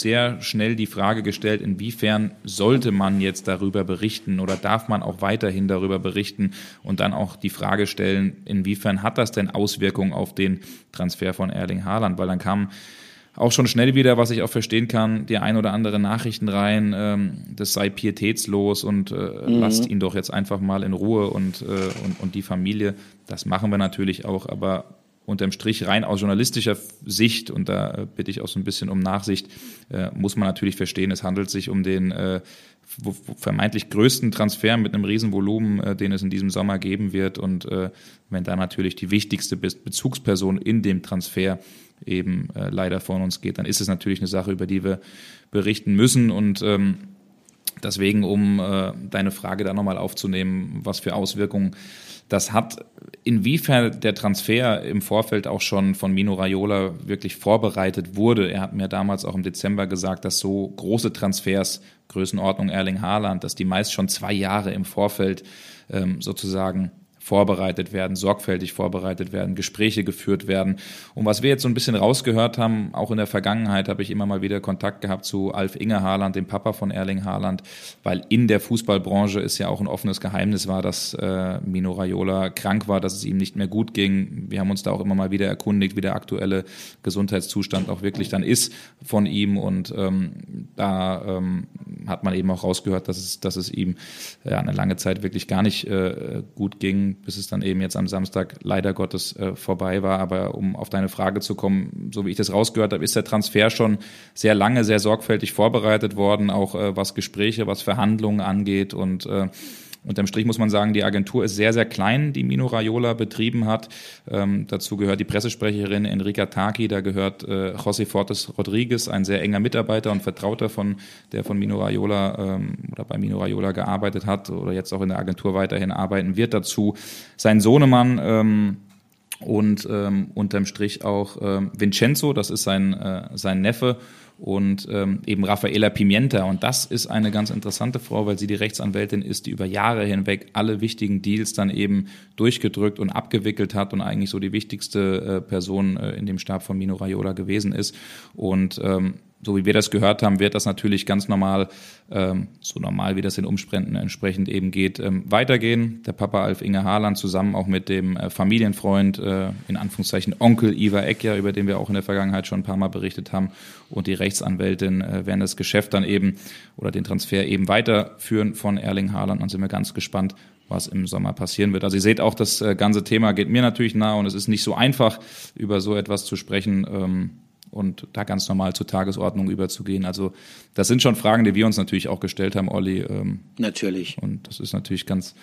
sehr schnell die Frage gestellt, inwiefern sollte man jetzt darüber berichten oder darf man auch weiterhin darüber berichten und dann auch die Frage stellen, inwiefern hat das denn Auswirkungen auf den Transfer von Erling Haaland, weil dann kam auch schon schnell wieder, was ich auch verstehen kann, die ein oder andere Nachrichten rein, ähm, das sei pietätslos und äh, mhm. lasst ihn doch jetzt einfach mal in Ruhe und, äh, und, und die Familie. Das machen wir natürlich auch, aber unterm Strich rein aus journalistischer Sicht, und da äh, bitte ich auch so ein bisschen um Nachsicht, äh, muss man natürlich verstehen, es handelt sich um den äh, vermeintlich größten Transfer mit einem Riesenvolumen, äh, den es in diesem Sommer geben wird. Und äh, wenn da natürlich die wichtigste Bezugsperson in dem Transfer eben äh, leider von uns geht, dann ist es natürlich eine Sache, über die wir berichten müssen. Und ähm, deswegen, um äh, deine Frage da nochmal aufzunehmen, was für Auswirkungen das hat, inwiefern der Transfer im Vorfeld auch schon von Mino Raiola wirklich vorbereitet wurde. Er hat mir damals auch im Dezember gesagt, dass so große Transfers, Größenordnung Erling Haaland, dass die meist schon zwei Jahre im Vorfeld ähm, sozusagen vorbereitet werden, sorgfältig vorbereitet werden, Gespräche geführt werden. Und was wir jetzt so ein bisschen rausgehört haben, auch in der Vergangenheit habe ich immer mal wieder Kontakt gehabt zu Alf Inge Haaland, dem Papa von Erling Haaland, weil in der Fußballbranche ist ja auch ein offenes Geheimnis war, dass äh, Mino Raiola krank war, dass es ihm nicht mehr gut ging. Wir haben uns da auch immer mal wieder erkundigt, wie der aktuelle Gesundheitszustand auch wirklich dann ist von ihm und ähm, da ähm, hat man eben auch rausgehört, dass es, dass es ihm ja, eine lange Zeit wirklich gar nicht äh, gut ging bis es dann eben jetzt am Samstag leider Gottes äh, vorbei war. Aber um auf deine Frage zu kommen, so wie ich das rausgehört habe, ist der Transfer schon sehr lange, sehr sorgfältig vorbereitet worden, auch äh, was Gespräche, was Verhandlungen angeht und äh, Unterm Strich muss man sagen, die Agentur ist sehr, sehr klein, die Mino Raiola betrieben hat. Ähm, dazu gehört die Pressesprecherin Enrica Taki, da gehört äh, José Fortes Rodriguez, ein sehr enger Mitarbeiter und Vertrauter von, der von Mino Raiola ähm, oder bei Mino Raiola gearbeitet hat oder jetzt auch in der Agentur weiterhin arbeiten wird. Dazu sein Sohnemann, ähm, und ähm, unterm Strich auch ähm, Vincenzo, das ist sein, äh, sein Neffe und ähm, eben Raffaela Pimienta. Und das ist eine ganz interessante Frau, weil sie die Rechtsanwältin ist, die über Jahre hinweg alle wichtigen Deals dann eben durchgedrückt und abgewickelt hat und eigentlich so die wichtigste äh, Person äh, in dem Stab von Mino Raiola gewesen ist. Und ähm, so wie wir das gehört haben, wird das natürlich ganz normal, ähm, so normal wie das in Umständen entsprechend eben geht, ähm, weitergehen. Der Papa Alf Inge Haaland zusammen auch mit dem äh, Familienfreund, äh, in Anführungszeichen Onkel Iva Eckja, über den wir auch in der Vergangenheit schon ein paar Mal berichtet haben, und die Rechtsanwältin äh, werden das Geschäft dann eben oder den Transfer eben weiterführen von Erling Haaland. Dann sind wir ganz gespannt, was im Sommer passieren wird. Also ihr seht auch, das äh, ganze Thema geht mir natürlich nahe und es ist nicht so einfach, über so etwas zu sprechen. Ähm, und da ganz normal zur Tagesordnung überzugehen. Also das sind schon Fragen, die wir uns natürlich auch gestellt haben, Olli. Ähm, natürlich. Und das ist natürlich ganz,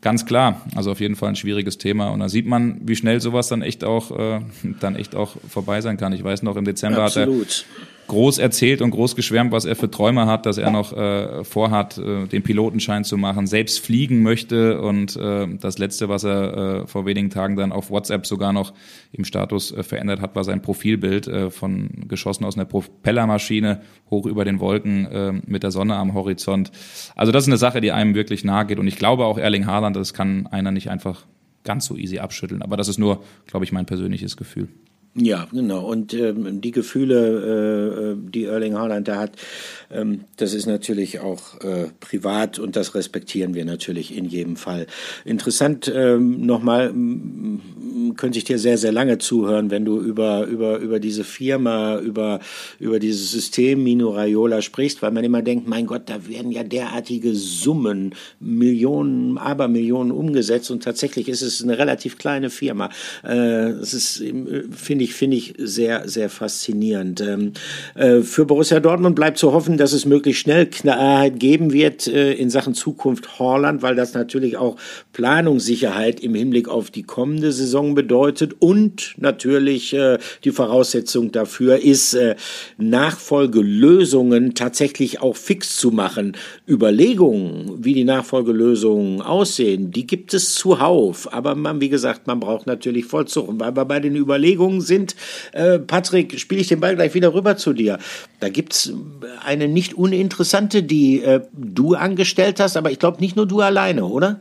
ganz klar. Also auf jeden Fall ein schwieriges Thema. Und da sieht man, wie schnell sowas dann echt auch, äh, dann echt auch vorbei sein kann. Ich weiß noch, im Dezember Absolut. hat er groß erzählt und groß geschwärmt, was er für Träume hat, dass er noch äh, vorhat, äh, den Pilotenschein zu machen, selbst fliegen möchte und äh, das letzte, was er äh, vor wenigen Tagen dann auf WhatsApp sogar noch im Status äh, verändert hat, war sein Profilbild äh, von geschossen aus einer Propellermaschine hoch über den Wolken äh, mit der Sonne am Horizont. Also das ist eine Sache, die einem wirklich nahe geht und ich glaube auch Erling Haaland, das kann einer nicht einfach ganz so easy abschütteln, aber das ist nur, glaube ich, mein persönliches Gefühl. Ja, genau. Und ähm, die Gefühle, äh, äh, die Erling Haaland da hat, ähm, das ist natürlich auch äh, privat und das respektieren wir natürlich in jedem Fall. Interessant ähm, nochmal, könnte ich dir sehr, sehr lange zuhören, wenn du über, über, über diese Firma, über, über dieses System Mino Raiola sprichst, weil man immer denkt, mein Gott, da werden ja derartige Summen, Millionen, Abermillionen umgesetzt und tatsächlich ist es eine relativ kleine Firma. Äh, ist, äh, finde ich, ich, finde ich sehr, sehr faszinierend. Ähm, äh, für Borussia Dortmund bleibt zu hoffen, dass es möglichst schnell Klarheit geben wird äh, in Sachen Zukunft Horland, weil das natürlich auch Planungssicherheit im Hinblick auf die kommende Saison bedeutet und natürlich äh, die Voraussetzung dafür ist, äh, Nachfolgelösungen tatsächlich auch fix zu machen. Überlegungen, wie die Nachfolgelösungen aussehen, die gibt es zuhauf, aber man, wie gesagt, man braucht natürlich Vollzug. Und weil wir bei den Überlegungen sind. Äh, Patrick, spiele ich den Ball gleich wieder rüber zu dir. Da gibt es eine nicht uninteressante, die äh, du angestellt hast, aber ich glaube nicht nur du alleine, oder?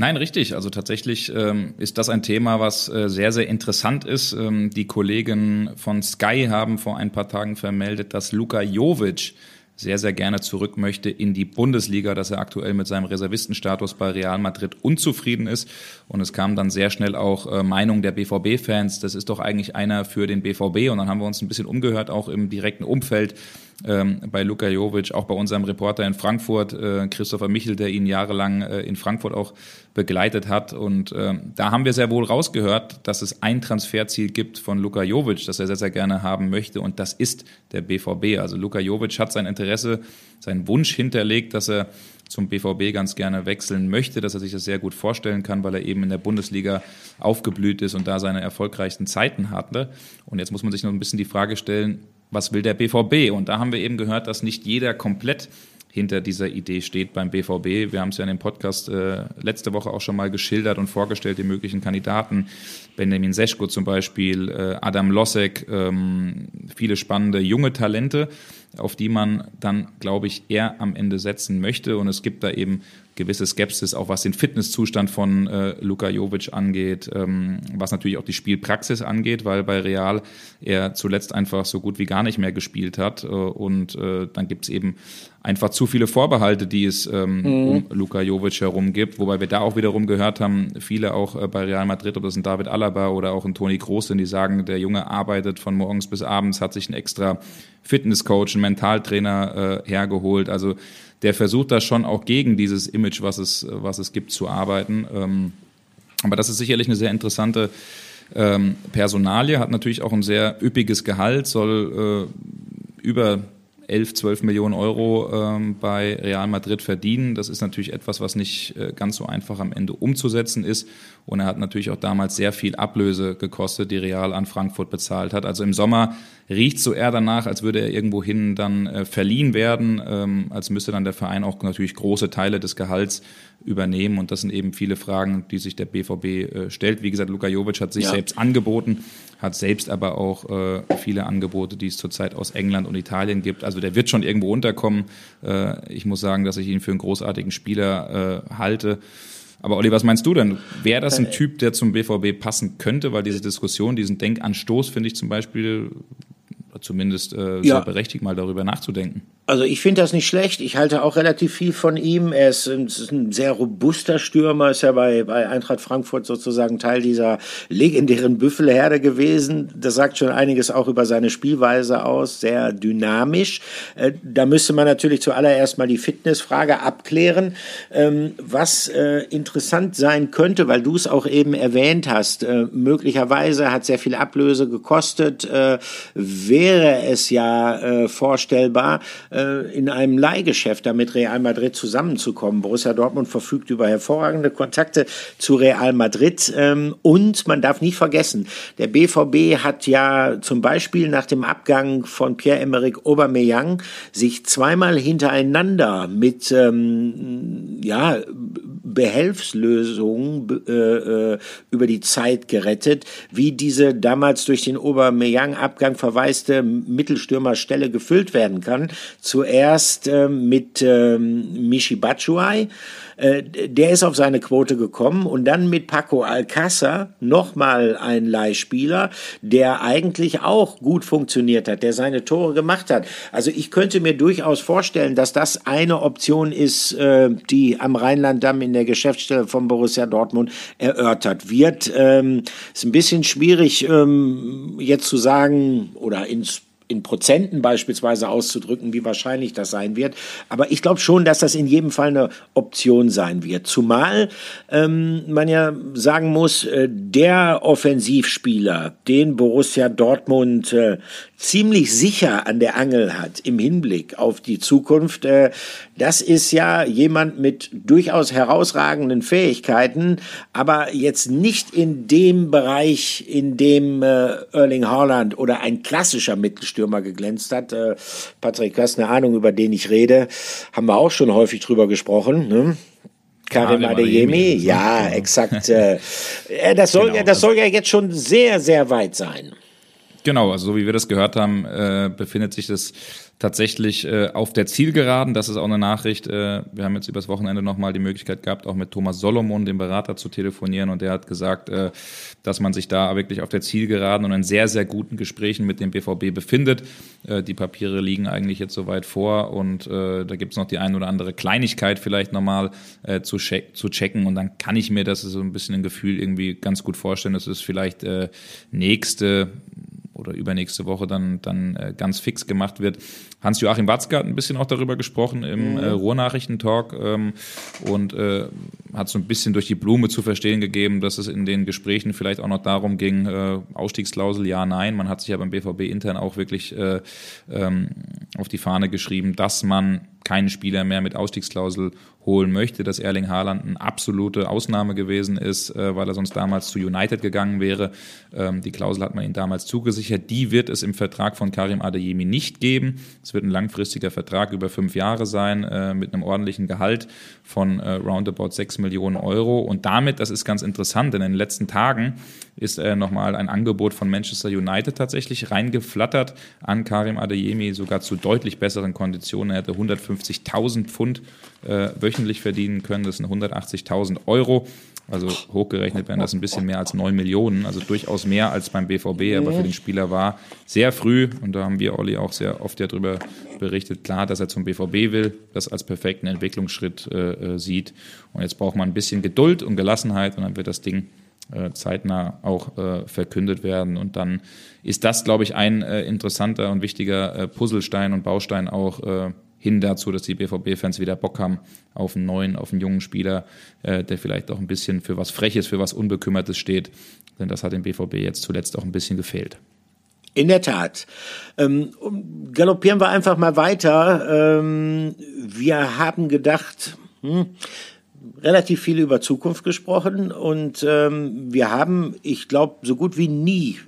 Nein, richtig. Also tatsächlich ähm, ist das ein Thema, was äh, sehr, sehr interessant ist. Ähm, die Kollegen von Sky haben vor ein paar Tagen vermeldet, dass Luka Jovic sehr, sehr gerne zurück möchte in die Bundesliga, dass er aktuell mit seinem Reservistenstatus bei Real Madrid unzufrieden ist. Und es kam dann sehr schnell auch äh, Meinung der BVB-Fans, das ist doch eigentlich einer für den BVB. Und dann haben wir uns ein bisschen umgehört, auch im direkten Umfeld ähm, bei Luka Jovic, auch bei unserem Reporter in Frankfurt, äh, Christopher Michel, der ihn jahrelang äh, in Frankfurt auch begleitet hat. Und äh, da haben wir sehr wohl rausgehört, dass es ein Transferziel gibt von Luka Jovic, das er sehr, sehr gerne haben möchte. Und das ist der BVB. Also Luka Jovic hat sein Interesse, seinen Wunsch hinterlegt, dass er zum BVB ganz gerne wechseln möchte, dass er sich das sehr gut vorstellen kann, weil er eben in der Bundesliga aufgeblüht ist und da seine erfolgreichsten Zeiten hatte. Und jetzt muss man sich noch ein bisschen die Frage stellen, was will der BVB? Und da haben wir eben gehört, dass nicht jeder komplett hinter dieser Idee steht beim BVB. Wir haben es ja in dem Podcast äh, letzte Woche auch schon mal geschildert und vorgestellt, die möglichen Kandidaten. Benjamin Seschko zum Beispiel, äh, Adam Losek, ähm, viele spannende junge Talente, auf die man dann, glaube ich, eher am Ende setzen möchte. Und es gibt da eben gewisse Skepsis, auch was den Fitnesszustand von äh, Luka Jovic angeht, ähm, was natürlich auch die Spielpraxis angeht, weil bei Real er zuletzt einfach so gut wie gar nicht mehr gespielt hat. Äh, und äh, dann gibt es eben einfach zu viele Vorbehalte, die es ähm, mhm. um Luka Jovic herum gibt, wobei wir da auch wiederum gehört haben, viele auch äh, bei Real Madrid, ob das ein David Alaba oder auch ein Toni Kroos sind, die sagen, der Junge arbeitet von morgens bis abends, hat sich einen extra Fitnesscoach, einen Mentaltrainer äh, hergeholt. Also der versucht da schon auch gegen dieses Image, was es, was es gibt, zu arbeiten. Ähm, aber das ist sicherlich eine sehr interessante ähm, Personalie, hat natürlich auch ein sehr üppiges Gehalt, soll äh, über 11, 12 Millionen Euro ähm, bei Real Madrid verdienen. Das ist natürlich etwas, was nicht äh, ganz so einfach am Ende umzusetzen ist. Und er hat natürlich auch damals sehr viel Ablöse gekostet, die Real an Frankfurt bezahlt hat. Also im Sommer riecht so eher danach, als würde er irgendwohin dann äh, verliehen werden, ähm, als müsste dann der Verein auch natürlich große Teile des Gehalts übernehmen. Und das sind eben viele Fragen, die sich der BVB äh, stellt. Wie gesagt, Luka Jovic hat sich ja. selbst angeboten, hat selbst aber auch äh, viele Angebote, die es zurzeit aus England und Italien gibt. Also der wird schon irgendwo unterkommen. Äh, ich muss sagen, dass ich ihn für einen großartigen Spieler äh, halte. Aber Olli, was meinst du denn? Wäre das ein äh, Typ, der zum BVB passen könnte? Weil diese Diskussion, diesen Denkanstoß finde ich zum Beispiel zumindest äh, ja. sehr berechtigt, mal darüber nachzudenken. Also ich finde das nicht schlecht. Ich halte auch relativ viel von ihm. Er ist, ist ein sehr robuster Stürmer, ist ja bei, bei Eintracht Frankfurt sozusagen Teil dieser legendären Büffelherde gewesen. Das sagt schon einiges auch über seine Spielweise aus. Sehr dynamisch. Äh, da müsste man natürlich zuallererst mal die Fitnessfrage abklären. Ähm, was äh, interessant sein könnte, weil du es auch eben erwähnt hast, äh, möglicherweise hat sehr viel Ablöse gekostet, wäre es ja vorstellbar, äh, in einem Leihgeschäft da mit Real Madrid zusammenzukommen. Borussia Dortmund verfügt über hervorragende Kontakte zu Real Madrid ähm, und man darf nicht vergessen, der BVB hat ja zum Beispiel nach dem Abgang von Pierre-Emerick Aubameyang sich zweimal hintereinander mit ähm, ja Behelfslösungen äh, äh, über die Zeit gerettet, wie diese damals durch den Aubameyang-Abgang verwaiste Mittelstürmerstelle gefüllt werden kann. Zuerst äh, mit Michi Batshuayi, äh, der ist auf seine Quote gekommen und dann mit Paco Alcázar nochmal ein Leihspieler, der eigentlich auch gut funktioniert hat, der seine Tore gemacht hat. Also ich könnte mir durchaus vorstellen, dass das eine Option ist, äh, die am Rheinlanddamm in der Geschäftsstelle von Borussia Dortmund erörtert wird. Ähm, ist ein bisschen schwierig ähm, jetzt zu sagen oder ins in Prozenten beispielsweise auszudrücken, wie wahrscheinlich das sein wird. Aber ich glaube schon, dass das in jedem Fall eine Option sein wird. Zumal ähm, man ja sagen muss, äh, der Offensivspieler, den Borussia Dortmund äh, ziemlich sicher an der Angel hat im Hinblick auf die Zukunft, äh, das ist ja jemand mit durchaus herausragenden Fähigkeiten, aber jetzt nicht in dem Bereich, in dem äh, Erling Haaland oder ein klassischer Mittelstürmer geglänzt hat. Äh, Patrick, du hast eine Ahnung, über den ich rede. Haben wir auch schon häufig drüber gesprochen. Ne? Karim Adeyemi, ja, exakt. Äh, das soll, genau, das soll ja jetzt schon sehr, sehr weit sein. Genau, also so wie wir das gehört haben, äh, befindet sich das tatsächlich äh, auf der Zielgeraden. Das ist auch eine Nachricht. Äh, wir haben jetzt übers Wochenende nochmal die Möglichkeit gehabt, auch mit Thomas Solomon, dem Berater, zu telefonieren. Und der hat gesagt, äh, dass man sich da wirklich auf der Zielgeraden und in sehr, sehr guten Gesprächen mit dem BVB befindet. Äh, die Papiere liegen eigentlich jetzt soweit vor und äh, da gibt es noch die ein oder andere Kleinigkeit vielleicht nochmal äh, zu, check zu checken. Und dann kann ich mir das so ein bisschen ein Gefühl irgendwie ganz gut vorstellen. Das ist vielleicht äh, nächste oder übernächste Woche dann, dann äh, ganz fix gemacht wird. Hans-Joachim Watzke hat ein bisschen auch darüber gesprochen im mhm. äh, Ruhrnachrichtentalk ähm, und äh, hat so ein bisschen durch die Blume zu verstehen gegeben, dass es in den Gesprächen vielleicht auch noch darum ging, äh, Ausstiegsklausel ja, nein. Man hat sich ja beim BVB intern auch wirklich äh, ähm, auf die Fahne geschrieben, dass man keinen Spieler mehr mit Ausstiegsklausel holen möchte, dass Erling Haaland eine absolute Ausnahme gewesen ist, äh, weil er sonst damals zu United gegangen wäre. Ähm, die Klausel hat man ihm damals zugesichert. Die wird es im Vertrag von Karim Adeyemi nicht geben. Es wird ein langfristiger Vertrag über fünf Jahre sein äh, mit einem ordentlichen Gehalt von äh, roundabout sechs Millionen Euro. Und damit, das ist ganz interessant, denn in den letzten Tagen ist nochmal ein Angebot von Manchester United tatsächlich reingeflattert an Karim Adeyemi, sogar zu deutlich besseren Konditionen. Er hätte 150.000 Pfund äh, wöchentlich verdienen können. Das sind 180.000 Euro. Also hochgerechnet wären das ein bisschen mehr als 9 Millionen, also durchaus mehr als beim BVB, aber für den Spieler war sehr früh, und da haben wir Olli auch sehr oft ja darüber berichtet, klar, dass er zum BVB will, das als perfekten Entwicklungsschritt äh, äh, sieht. Und jetzt braucht man ein bisschen Geduld und Gelassenheit und dann wird das Ding äh, zeitnah auch äh, verkündet werden. Und dann ist das, glaube ich, ein äh, interessanter und wichtiger Puzzlestein und Baustein auch hin dazu, dass die BVB-Fans wieder Bock haben auf einen neuen, auf einen jungen Spieler, äh, der vielleicht auch ein bisschen für was Freches, für was Unbekümmertes steht. Denn das hat dem BVB jetzt zuletzt auch ein bisschen gefehlt. In der Tat. Ähm, galoppieren wir einfach mal weiter. Ähm, wir haben gedacht, hm, relativ viel über Zukunft gesprochen und ähm, wir haben, ich glaube, so gut wie nie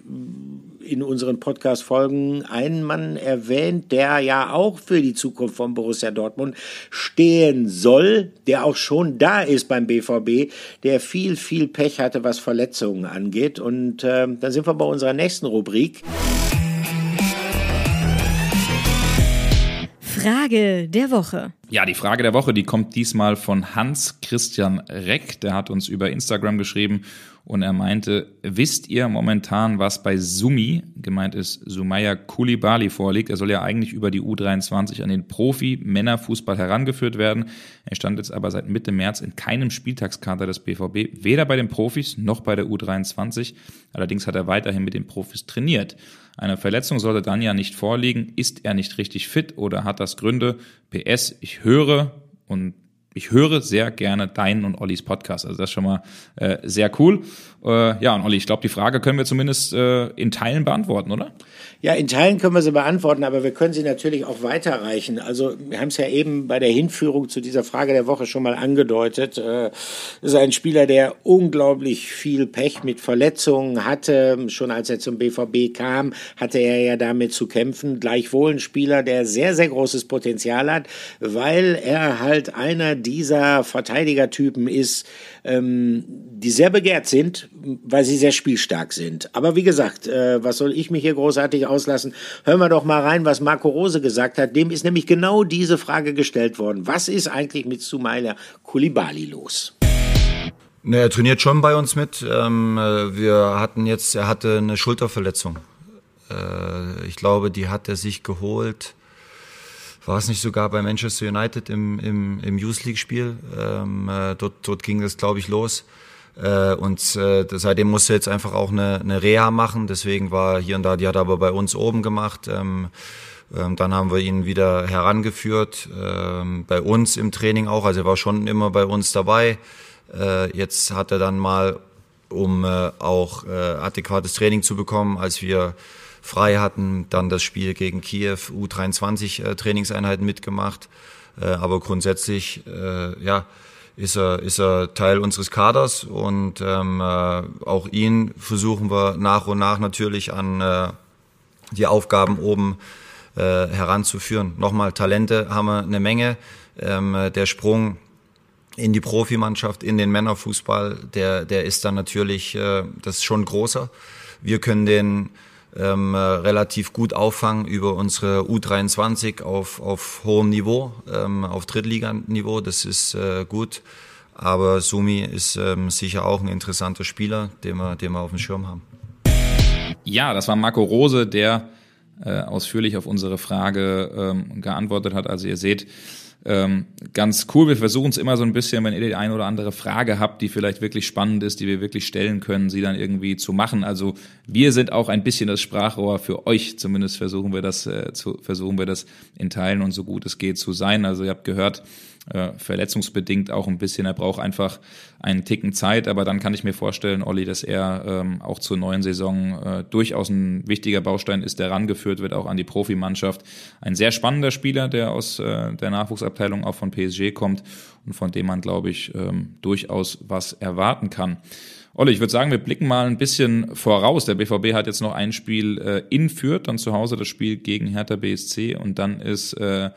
in unseren Podcast-Folgen einen Mann erwähnt, der ja auch für die Zukunft von Borussia Dortmund stehen soll, der auch schon da ist beim BVB, der viel, viel Pech hatte, was Verletzungen angeht. Und äh, dann sind wir bei unserer nächsten Rubrik. Frage der Woche. Ja, die Frage der Woche, die kommt diesmal von Hans Christian Reck. Der hat uns über Instagram geschrieben und er meinte, wisst ihr momentan, was bei Sumi, gemeint ist Sumaya Kulibali vorliegt? Er soll ja eigentlich über die U23 an den Profi-Männerfußball herangeführt werden. Er stand jetzt aber seit Mitte März in keinem Spieltagskader des BVB, weder bei den Profis noch bei der U23. Allerdings hat er weiterhin mit den Profis trainiert. Eine Verletzung sollte dann ja nicht vorliegen. Ist er nicht richtig fit oder hat das Gründe? PS, ich höre und ich höre sehr gerne deinen und Ollis Podcast. Also das ist schon mal äh, sehr cool. Äh, ja, und Olli, ich glaube, die Frage können wir zumindest äh, in Teilen beantworten, oder? Ja, in Teilen können wir sie beantworten, aber wir können sie natürlich auch weiterreichen. Also wir haben es ja eben bei der Hinführung zu dieser Frage der Woche schon mal angedeutet. Äh, ist ein Spieler, der unglaublich viel Pech mit Verletzungen hatte. Schon als er zum BVB kam, hatte er ja damit zu kämpfen. Gleichwohl ein Spieler, der sehr, sehr großes Potenzial hat, weil er halt einer dieser Verteidigertypen ist, ähm, die sehr begehrt sind, weil sie sehr spielstark sind. Aber wie gesagt, äh, was soll ich mich hier großartig auslassen? Hören wir doch mal rein, was Marco Rose gesagt hat. Dem ist nämlich genau diese Frage gestellt worden. Was ist eigentlich mit Sumaila Kulibali los? Ne, er trainiert schon bei uns mit. Ähm, äh, wir hatten jetzt, er hatte eine Schulterverletzung. Äh, ich glaube, die hat er sich geholt war es nicht sogar bei Manchester United im, im, im Youth League-Spiel. Ähm, äh, dort, dort ging das, glaube ich, los. Äh, und äh, seitdem musste jetzt einfach auch eine, eine Reha machen. Deswegen war hier und da, die hat er aber bei uns oben gemacht. Ähm, ähm, dann haben wir ihn wieder herangeführt, ähm, bei uns im Training auch. Also er war schon immer bei uns dabei. Äh, jetzt hat er dann mal, um auch adäquates Training zu bekommen, als wir frei hatten, dann das Spiel gegen Kiew, U23 äh, Trainingseinheiten mitgemacht. Aber grundsätzlich, ja, ist er, ist er Teil unseres Kaders und ähm, äh, auch ihn versuchen wir nach und nach natürlich an äh, die Aufgaben oben äh, heranzuführen. Nochmal, Talente haben wir eine Menge. Ähm, der Sprung in die Profimannschaft, in den Männerfußball, der, der ist dann natürlich, äh, das ist schon großer. Wir können den ähm, äh, relativ gut auffangen über unsere U23 auf, auf hohem Niveau, ähm, auf Drittliganiveau. Das ist äh, gut. Aber Sumi ist ähm, sicher auch ein interessanter Spieler, den wir, den wir auf dem Schirm haben. Ja, das war Marco Rose, der äh, ausführlich auf unsere Frage ähm, geantwortet hat. Also ihr seht, ähm, ganz cool. Wir versuchen es immer so ein bisschen, wenn ihr die eine oder andere Frage habt, die vielleicht wirklich spannend ist, die wir wirklich stellen können, sie dann irgendwie zu machen. Also wir sind auch ein bisschen das Sprachrohr für euch. Zumindest versuchen wir das äh, zu, versuchen wir das in Teilen und so gut es geht zu sein. Also ihr habt gehört, äh, verletzungsbedingt auch ein bisschen. Er braucht einfach einen Ticken Zeit, aber dann kann ich mir vorstellen, Olli, dass er ähm, auch zur neuen Saison äh, durchaus ein wichtiger Baustein ist, der rangeführt wird, auch an die Profimannschaft. Ein sehr spannender Spieler, der aus äh, der Nachwuchsabteilung auch von PSG kommt und von dem man, glaube ich, ähm, durchaus was erwarten kann. Olli, ich würde sagen, wir blicken mal ein bisschen voraus. Der BVB hat jetzt noch ein Spiel äh, in Fürth, dann zu Hause das Spiel gegen Hertha BSC und dann ist äh,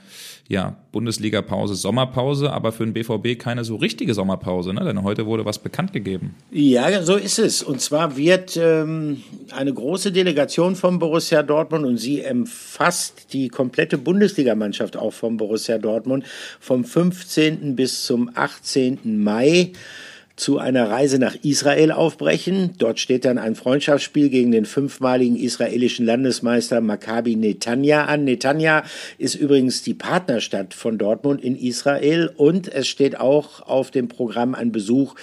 ja Bundesliga-Pause, Sommerpause, aber für den BVB keine so richtige Sommerpause, ne? denn heute wurde was bekannt gegeben. Ja, so ist es. Und zwar wird ähm, eine große Delegation vom Borussia Dortmund und sie umfasst die komplette Bundesligamannschaft auch vom Borussia Dortmund vom 15. bis zum 18. Mai zu einer Reise nach Israel aufbrechen. Dort steht dann ein Freundschaftsspiel gegen den fünfmaligen israelischen Landesmeister Maccabi Netanya an. Netanya ist übrigens die Partnerstadt von Dortmund in Israel und es steht auch auf dem Programm ein Besuch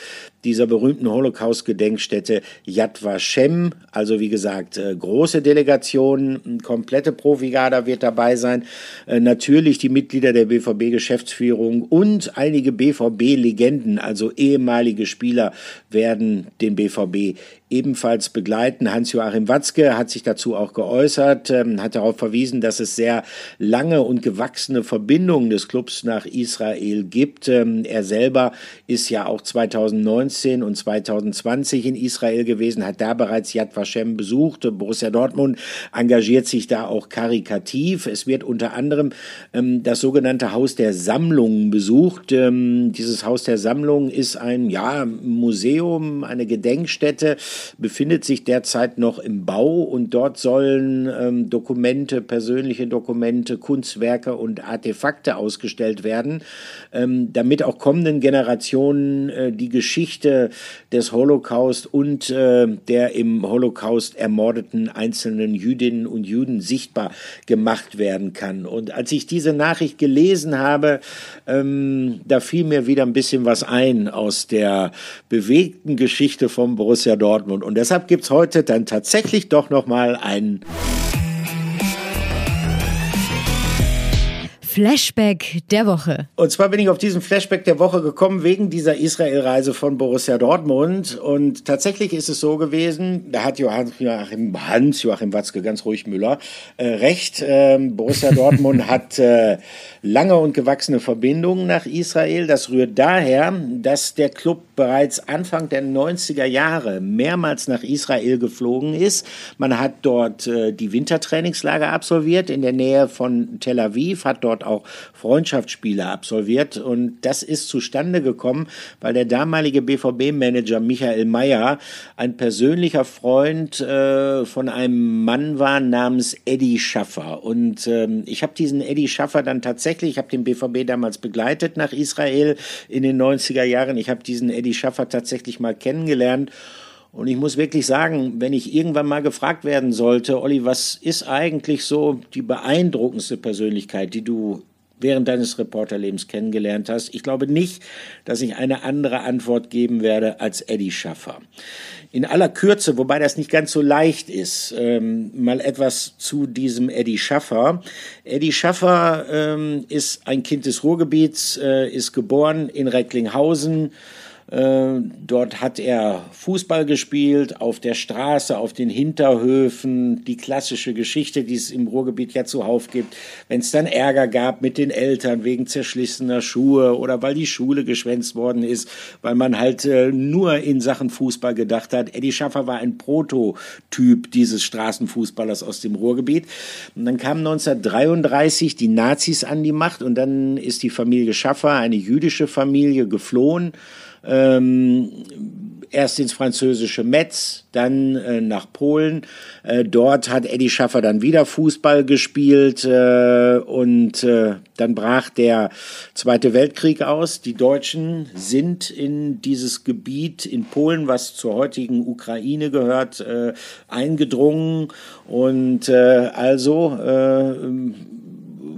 dieser berühmten Holocaust-Gedenkstätte Yad Vashem. Also wie gesagt, äh, große Delegation, komplette Profigarder wird dabei sein. Äh, natürlich die Mitglieder der BVB-Geschäftsführung und einige BVB-Legenden, also ehemalige Spieler, werden den BVB ebenfalls begleiten. Hans-Joachim Watzke hat sich dazu auch geäußert, ähm, hat darauf verwiesen, dass es sehr lange und gewachsene Verbindungen des Clubs nach Israel gibt. Ähm, er selber ist ja auch 2019 2019 und 2020 in Israel gewesen, hat da bereits Yad Vashem besucht. Borussia Dortmund engagiert sich da auch karikativ. Es wird unter anderem ähm, das sogenannte Haus der Sammlungen besucht. Dieses Haus der Sammlungen ist ein ja, Museum, eine Gedenkstätte, befindet sich derzeit noch im Bau und dort sollen ähm, Dokumente, persönliche Dokumente, Kunstwerke und Artefakte ausgestellt werden, ähm, damit auch kommenden Generationen äh, die Geschichte des Holocaust und äh, der im Holocaust ermordeten einzelnen Jüdinnen und Juden sichtbar gemacht werden kann. Und als ich diese Nachricht gelesen habe, ähm, da fiel mir wieder ein bisschen was ein aus der bewegten Geschichte von Borussia Dortmund. Und deshalb gibt es heute dann tatsächlich doch nochmal einen Flashback der Woche. Und zwar bin ich auf diesen Flashback der Woche gekommen wegen dieser Israel-Reise von Borussia Dortmund. Und tatsächlich ist es so gewesen, da hat Joachim, Hans Joachim Watzke, ganz ruhig Müller, äh, recht. Ähm, Borussia Dortmund hat äh, lange und gewachsene Verbindungen nach Israel. Das rührt daher, dass der Club bereits Anfang der 90er Jahre mehrmals nach Israel geflogen ist. Man hat dort äh, die Wintertrainingslager absolviert in der Nähe von Tel Aviv, hat dort auch Freundschaftsspiele absolviert. Und das ist zustande gekommen, weil der damalige BVB-Manager Michael Mayer ein persönlicher Freund äh, von einem Mann war namens Eddie Schaffer. Und ähm, ich habe diesen Eddie Schaffer dann tatsächlich, ich habe den BVB damals begleitet nach Israel in den 90er Jahren, ich habe diesen Eddie Schaffer tatsächlich mal kennengelernt. Und ich muss wirklich sagen, wenn ich irgendwann mal gefragt werden sollte, Olli, was ist eigentlich so die beeindruckendste Persönlichkeit, die du während deines Reporterlebens kennengelernt hast? Ich glaube nicht, dass ich eine andere Antwort geben werde als Eddie Schaffer. In aller Kürze, wobei das nicht ganz so leicht ist, ähm, mal etwas zu diesem Eddie Schaffer. Eddie Schaffer ähm, ist ein Kind des Ruhrgebiets, äh, ist geboren in Recklinghausen, dort hat er Fußball gespielt, auf der Straße, auf den Hinterhöfen, die klassische Geschichte, die es im Ruhrgebiet ja zuhauf gibt. Wenn es dann Ärger gab mit den Eltern wegen zerschlissener Schuhe oder weil die Schule geschwänzt worden ist, weil man halt äh, nur in Sachen Fußball gedacht hat. Eddie Schaffer war ein Prototyp dieses Straßenfußballers aus dem Ruhrgebiet. Und dann kamen 1933 die Nazis an die Macht und dann ist die Familie Schaffer, eine jüdische Familie, geflohen ähm, erst ins französische Metz, dann äh, nach Polen. Äh, dort hat Eddie Schaffer dann wieder Fußball gespielt äh, und äh, dann brach der Zweite Weltkrieg aus. Die Deutschen sind in dieses Gebiet in Polen, was zur heutigen Ukraine gehört, äh, eingedrungen und äh, also äh,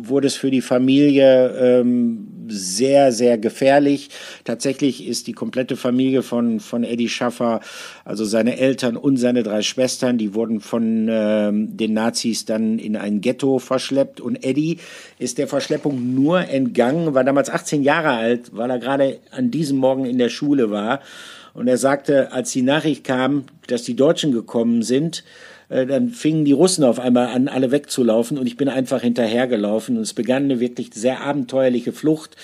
wurde es für die Familie ähm, sehr, sehr gefährlich. Tatsächlich ist die komplette Familie von, von Eddie Schaffer, also seine Eltern und seine drei Schwestern, die wurden von ähm, den Nazis dann in ein Ghetto verschleppt. Und Eddie ist der Verschleppung nur entgangen, war damals 18 Jahre alt, weil er gerade an diesem Morgen in der Schule war. Und er sagte, als die Nachricht kam, dass die Deutschen gekommen sind, äh, dann fingen die Russen auf einmal an, alle wegzulaufen und ich bin einfach hinterhergelaufen und es begann eine wirklich sehr abenteuerliche Flucht.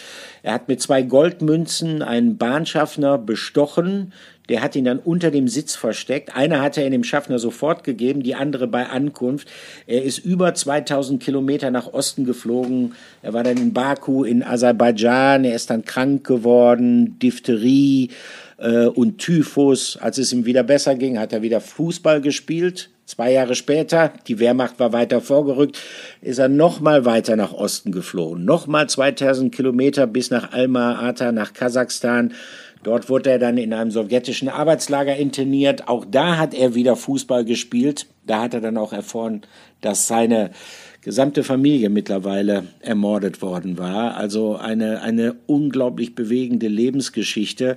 Er hat mit zwei Goldmünzen einen Bahnschaffner bestochen, der hat ihn dann unter dem Sitz versteckt. Eine hat er dem Schaffner sofort gegeben, die andere bei Ankunft. Er ist über 2000 Kilometer nach Osten geflogen. Er war dann in Baku, in Aserbaidschan. Er ist dann krank geworden, Diphtherie äh, und Typhus. Als es ihm wieder besser ging, hat er wieder Fußball gespielt Zwei Jahre später, die Wehrmacht war weiter vorgerückt, ist er nochmal weiter nach Osten geflohen. Nochmal 2000 Kilometer bis nach Alma-Ata, nach Kasachstan. Dort wurde er dann in einem sowjetischen Arbeitslager interniert. Auch da hat er wieder Fußball gespielt. Da hat er dann auch erfahren, dass seine gesamte Familie mittlerweile ermordet worden war. Also eine, eine unglaublich bewegende Lebensgeschichte.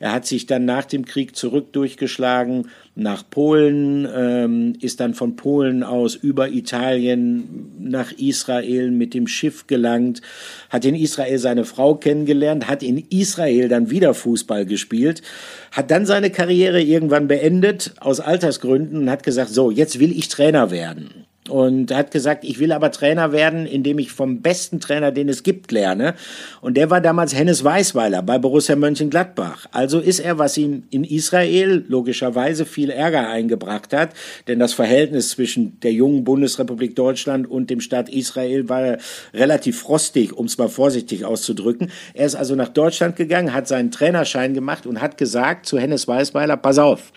Er hat sich dann nach dem Krieg zurück durchgeschlagen nach Polen, ähm, ist dann von Polen aus über Italien nach Israel mit dem Schiff gelangt, hat in Israel seine Frau kennengelernt, hat in Israel dann wieder Fußball gespielt, hat dann seine Karriere irgendwann beendet aus Altersgründen und hat gesagt, so, jetzt will ich Trainer werden. Und hat gesagt, ich will aber Trainer werden, indem ich vom besten Trainer, den es gibt, lerne. Und der war damals Hennes Weißweiler bei Borussia Mönchengladbach. Also ist er, was ihm in Israel logischerweise viel Ärger eingebracht hat, denn das Verhältnis zwischen der jungen Bundesrepublik Deutschland und dem Staat Israel war relativ frostig, um es mal vorsichtig auszudrücken. Er ist also nach Deutschland gegangen, hat seinen Trainerschein gemacht und hat gesagt zu Hennes Weißweiler, pass auf,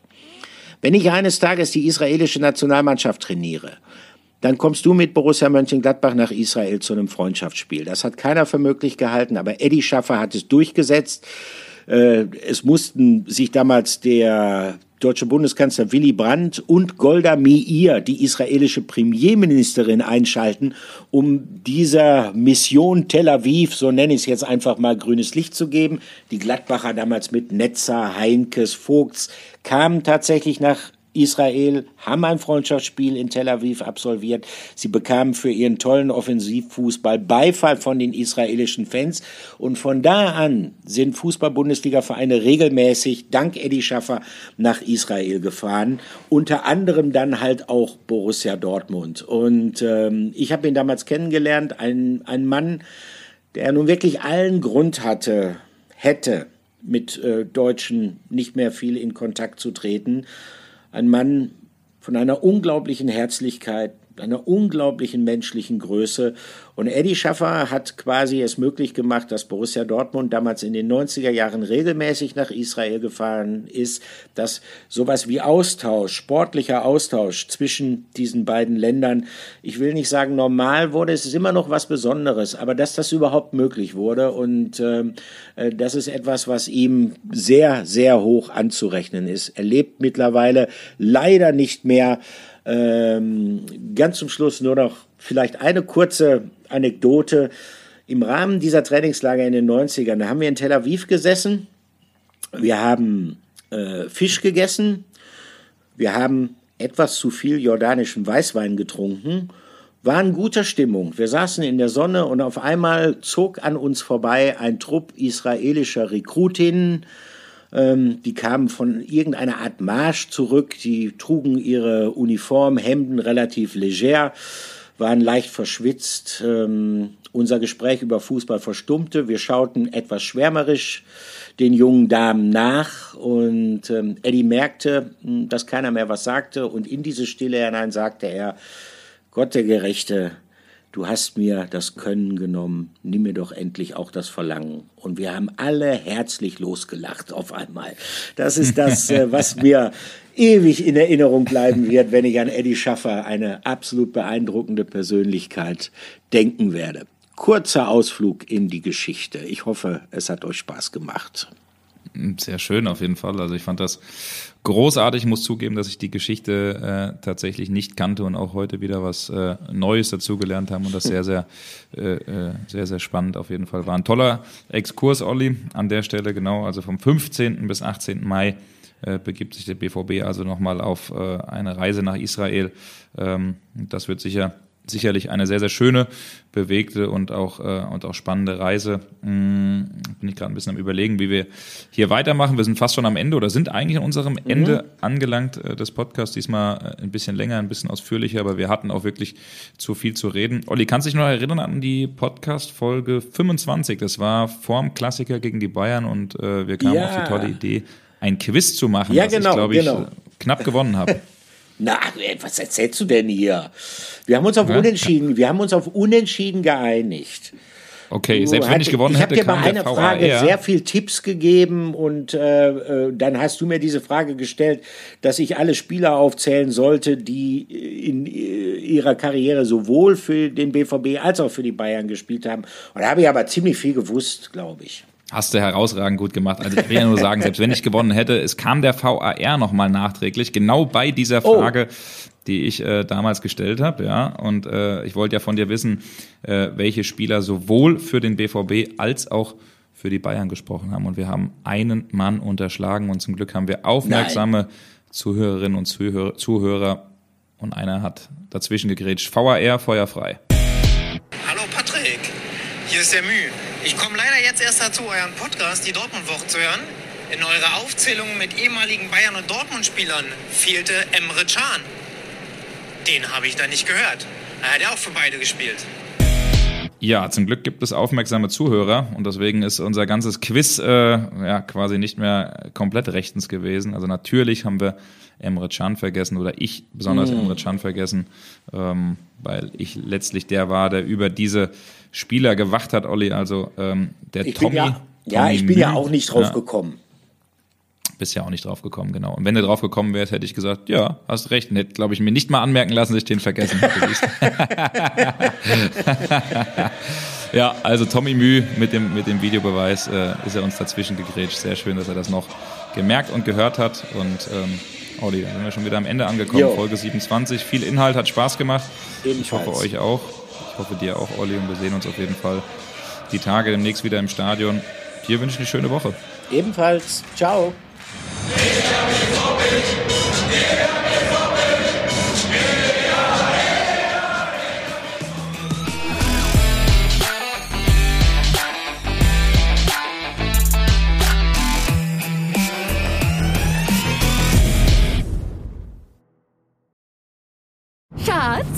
wenn ich eines Tages die israelische Nationalmannschaft trainiere, dann kommst du mit Borussia Mönchengladbach nach Israel zu einem Freundschaftsspiel. Das hat keiner für möglich gehalten, aber Eddie Schaffer hat es durchgesetzt. Äh, es mussten sich damals der deutsche Bundeskanzler Willy Brandt und Golda Meir, die israelische Premierministerin, einschalten, um dieser Mission Tel Aviv, so nenne ich es jetzt einfach mal, grünes Licht zu geben. Die Gladbacher damals mit Netzer, Heinkes, Vogts kamen tatsächlich nach Israel haben ein Freundschaftsspiel in Tel Aviv absolviert. Sie bekamen für ihren tollen Offensivfußball Beifall von den israelischen Fans. Und von da an sind Fußball-Bundesliga-Vereine regelmäßig dank Eddie Schaffer nach Israel gefahren. Unter anderem dann halt auch Borussia Dortmund. Und ähm, ich habe ihn damals kennengelernt. Ein, ein Mann, der nun wirklich allen Grund hatte, hätte, mit äh, Deutschen nicht mehr viel in Kontakt zu treten ein Mann von einer unglaublichen Herzlichkeit, einer unglaublichen menschlichen Größe. Und Eddie Schaffer hat quasi es möglich gemacht, dass Borussia Dortmund damals in den 90er Jahren regelmäßig nach Israel gefahren ist, dass sowas wie Austausch, sportlicher Austausch zwischen diesen beiden Ländern, ich will nicht sagen normal wurde, es ist immer noch was Besonderes, aber dass das überhaupt möglich wurde und äh, das ist etwas, was ihm sehr, sehr hoch anzurechnen ist. Er lebt mittlerweile leider nicht mehr ähm, ganz zum Schluss nur noch vielleicht eine kurze Anekdote. Im Rahmen dieser Trainingslager in den 90ern, da haben wir in Tel Aviv gesessen. Wir haben äh, Fisch gegessen. Wir haben etwas zu viel jordanischen Weißwein getrunken. War in guter Stimmung. Wir saßen in der Sonne und auf einmal zog an uns vorbei ein Trupp israelischer Rekrutinnen, ähm, die kamen von irgendeiner Art Marsch zurück. Die trugen ihre Uniform, Hemden relativ leger, waren leicht verschwitzt. Ähm, unser Gespräch über Fußball verstummte. Wir schauten etwas schwärmerisch den jungen Damen nach und ähm, Eddie merkte, hm, dass keiner mehr was sagte und in diese Stille hinein sagte er, Gott der Gerechte, du hast mir das Können genommen, nimm mir doch endlich auch das Verlangen. Und wir haben alle herzlich losgelacht auf einmal. Das ist das, äh, was mir ewig in Erinnerung bleiben wird, wenn ich an Eddie Schaffer, eine absolut beeindruckende Persönlichkeit, denken werde. Kurzer Ausflug in die Geschichte. Ich hoffe, es hat euch Spaß gemacht. Sehr schön auf jeden Fall. Also ich fand das großartig. Ich muss zugeben, dass ich die Geschichte äh, tatsächlich nicht kannte und auch heute wieder was äh, Neues dazugelernt haben und das sehr, sehr, äh, äh, sehr, sehr spannend auf jeden Fall war. Ein toller Exkurs, Olli, an der Stelle genau. Also vom 15. bis 18. Mai äh, begibt sich der BVB also nochmal auf äh, eine Reise nach Israel. Ähm, das wird sicher sicherlich eine sehr, sehr schöne, bewegte und auch, äh, und auch spannende Reise. Hm, bin ich gerade ein bisschen am überlegen, wie wir hier weitermachen. Wir sind fast schon am Ende oder sind eigentlich an unserem mhm. Ende angelangt äh, des Podcasts. Diesmal äh, ein bisschen länger, ein bisschen ausführlicher, aber wir hatten auch wirklich zu viel zu reden. Olli, kannst du dich noch erinnern an die Podcast-Folge 25? Das war vorm Klassiker gegen die Bayern und äh, wir kamen ja. auf die tolle Idee, ein Quiz zu machen, ja, genau, ich, glaube ich, genau. knapp gewonnen habe. Na, was erzählst du denn hier? Wir haben uns auf ja. Unentschieden, wir haben uns auf Unentschieden geeinigt. Okay, selbst wenn ich gewonnen ich hätte, Ich habe dir bei einer Frage sehr viel Tipps gegeben und äh, äh, dann hast du mir diese Frage gestellt, dass ich alle Spieler aufzählen sollte, die in äh, ihrer Karriere sowohl für den BVB als auch für die Bayern gespielt haben. Und da habe ich aber ziemlich viel gewusst, glaube ich. Hast du herausragend gut gemacht. Also ich will ja nur sagen, selbst wenn ich gewonnen hätte, es kam der VAR nochmal nachträglich, genau bei dieser oh. Frage, oh. die ich äh, damals gestellt habe, ja. Und äh, ich wollte ja von dir wissen, äh, welche Spieler sowohl für den BVB als auch für die Bayern gesprochen haben. Und wir haben einen Mann unterschlagen und zum Glück haben wir aufmerksame Nein. Zuhörerinnen und Zuhörer, Zuhörer und einer hat dazwischen gegrätscht. VAR, feuerfrei. Hallo Patrick, hier ist der Mühe. Ich komme leider jetzt erst dazu, euren Podcast, die Dortmund-Woche, zu hören. In eurer Aufzählung mit ehemaligen Bayern- und Dortmund-Spielern fehlte Emre Can. den habe ich da nicht gehört. Er hat ja auch für beide gespielt. Ja, zum Glück gibt es aufmerksame Zuhörer und deswegen ist unser ganzes Quiz äh, ja quasi nicht mehr komplett rechtens gewesen. Also natürlich haben wir Emre Can vergessen oder ich besonders mm. Emre Can vergessen, ähm, weil ich letztlich der war, der über diese Spieler gewacht hat, Olli. Also ähm, der ich Tommy. Ja, Tommy ja, ich bin Mühl, ja auch nicht drauf ja, gekommen. Bist ja auch nicht drauf gekommen, genau. Und wenn du drauf gekommen wärst, hätte ich gesagt, ja, hast recht. Und hätte, glaube ich, mir nicht mal anmerken lassen, dass ich den vergessen hätte. ja, also Tommy Müh mit dem, mit dem Videobeweis äh, ist er uns dazwischen gegrätscht. Sehr schön, dass er das noch gemerkt und gehört hat. Und ähm, Olli, da sind wir schon wieder am Ende angekommen. Jo. Folge 27. Viel Inhalt, hat Spaß gemacht. Ebenfalls. Ich hoffe, euch auch. Ich hoffe, dir auch, Olli. Und wir sehen uns auf jeden Fall die Tage demnächst wieder im Stadion. Dir wünsche ich eine schöne Woche. Ebenfalls. Ciao.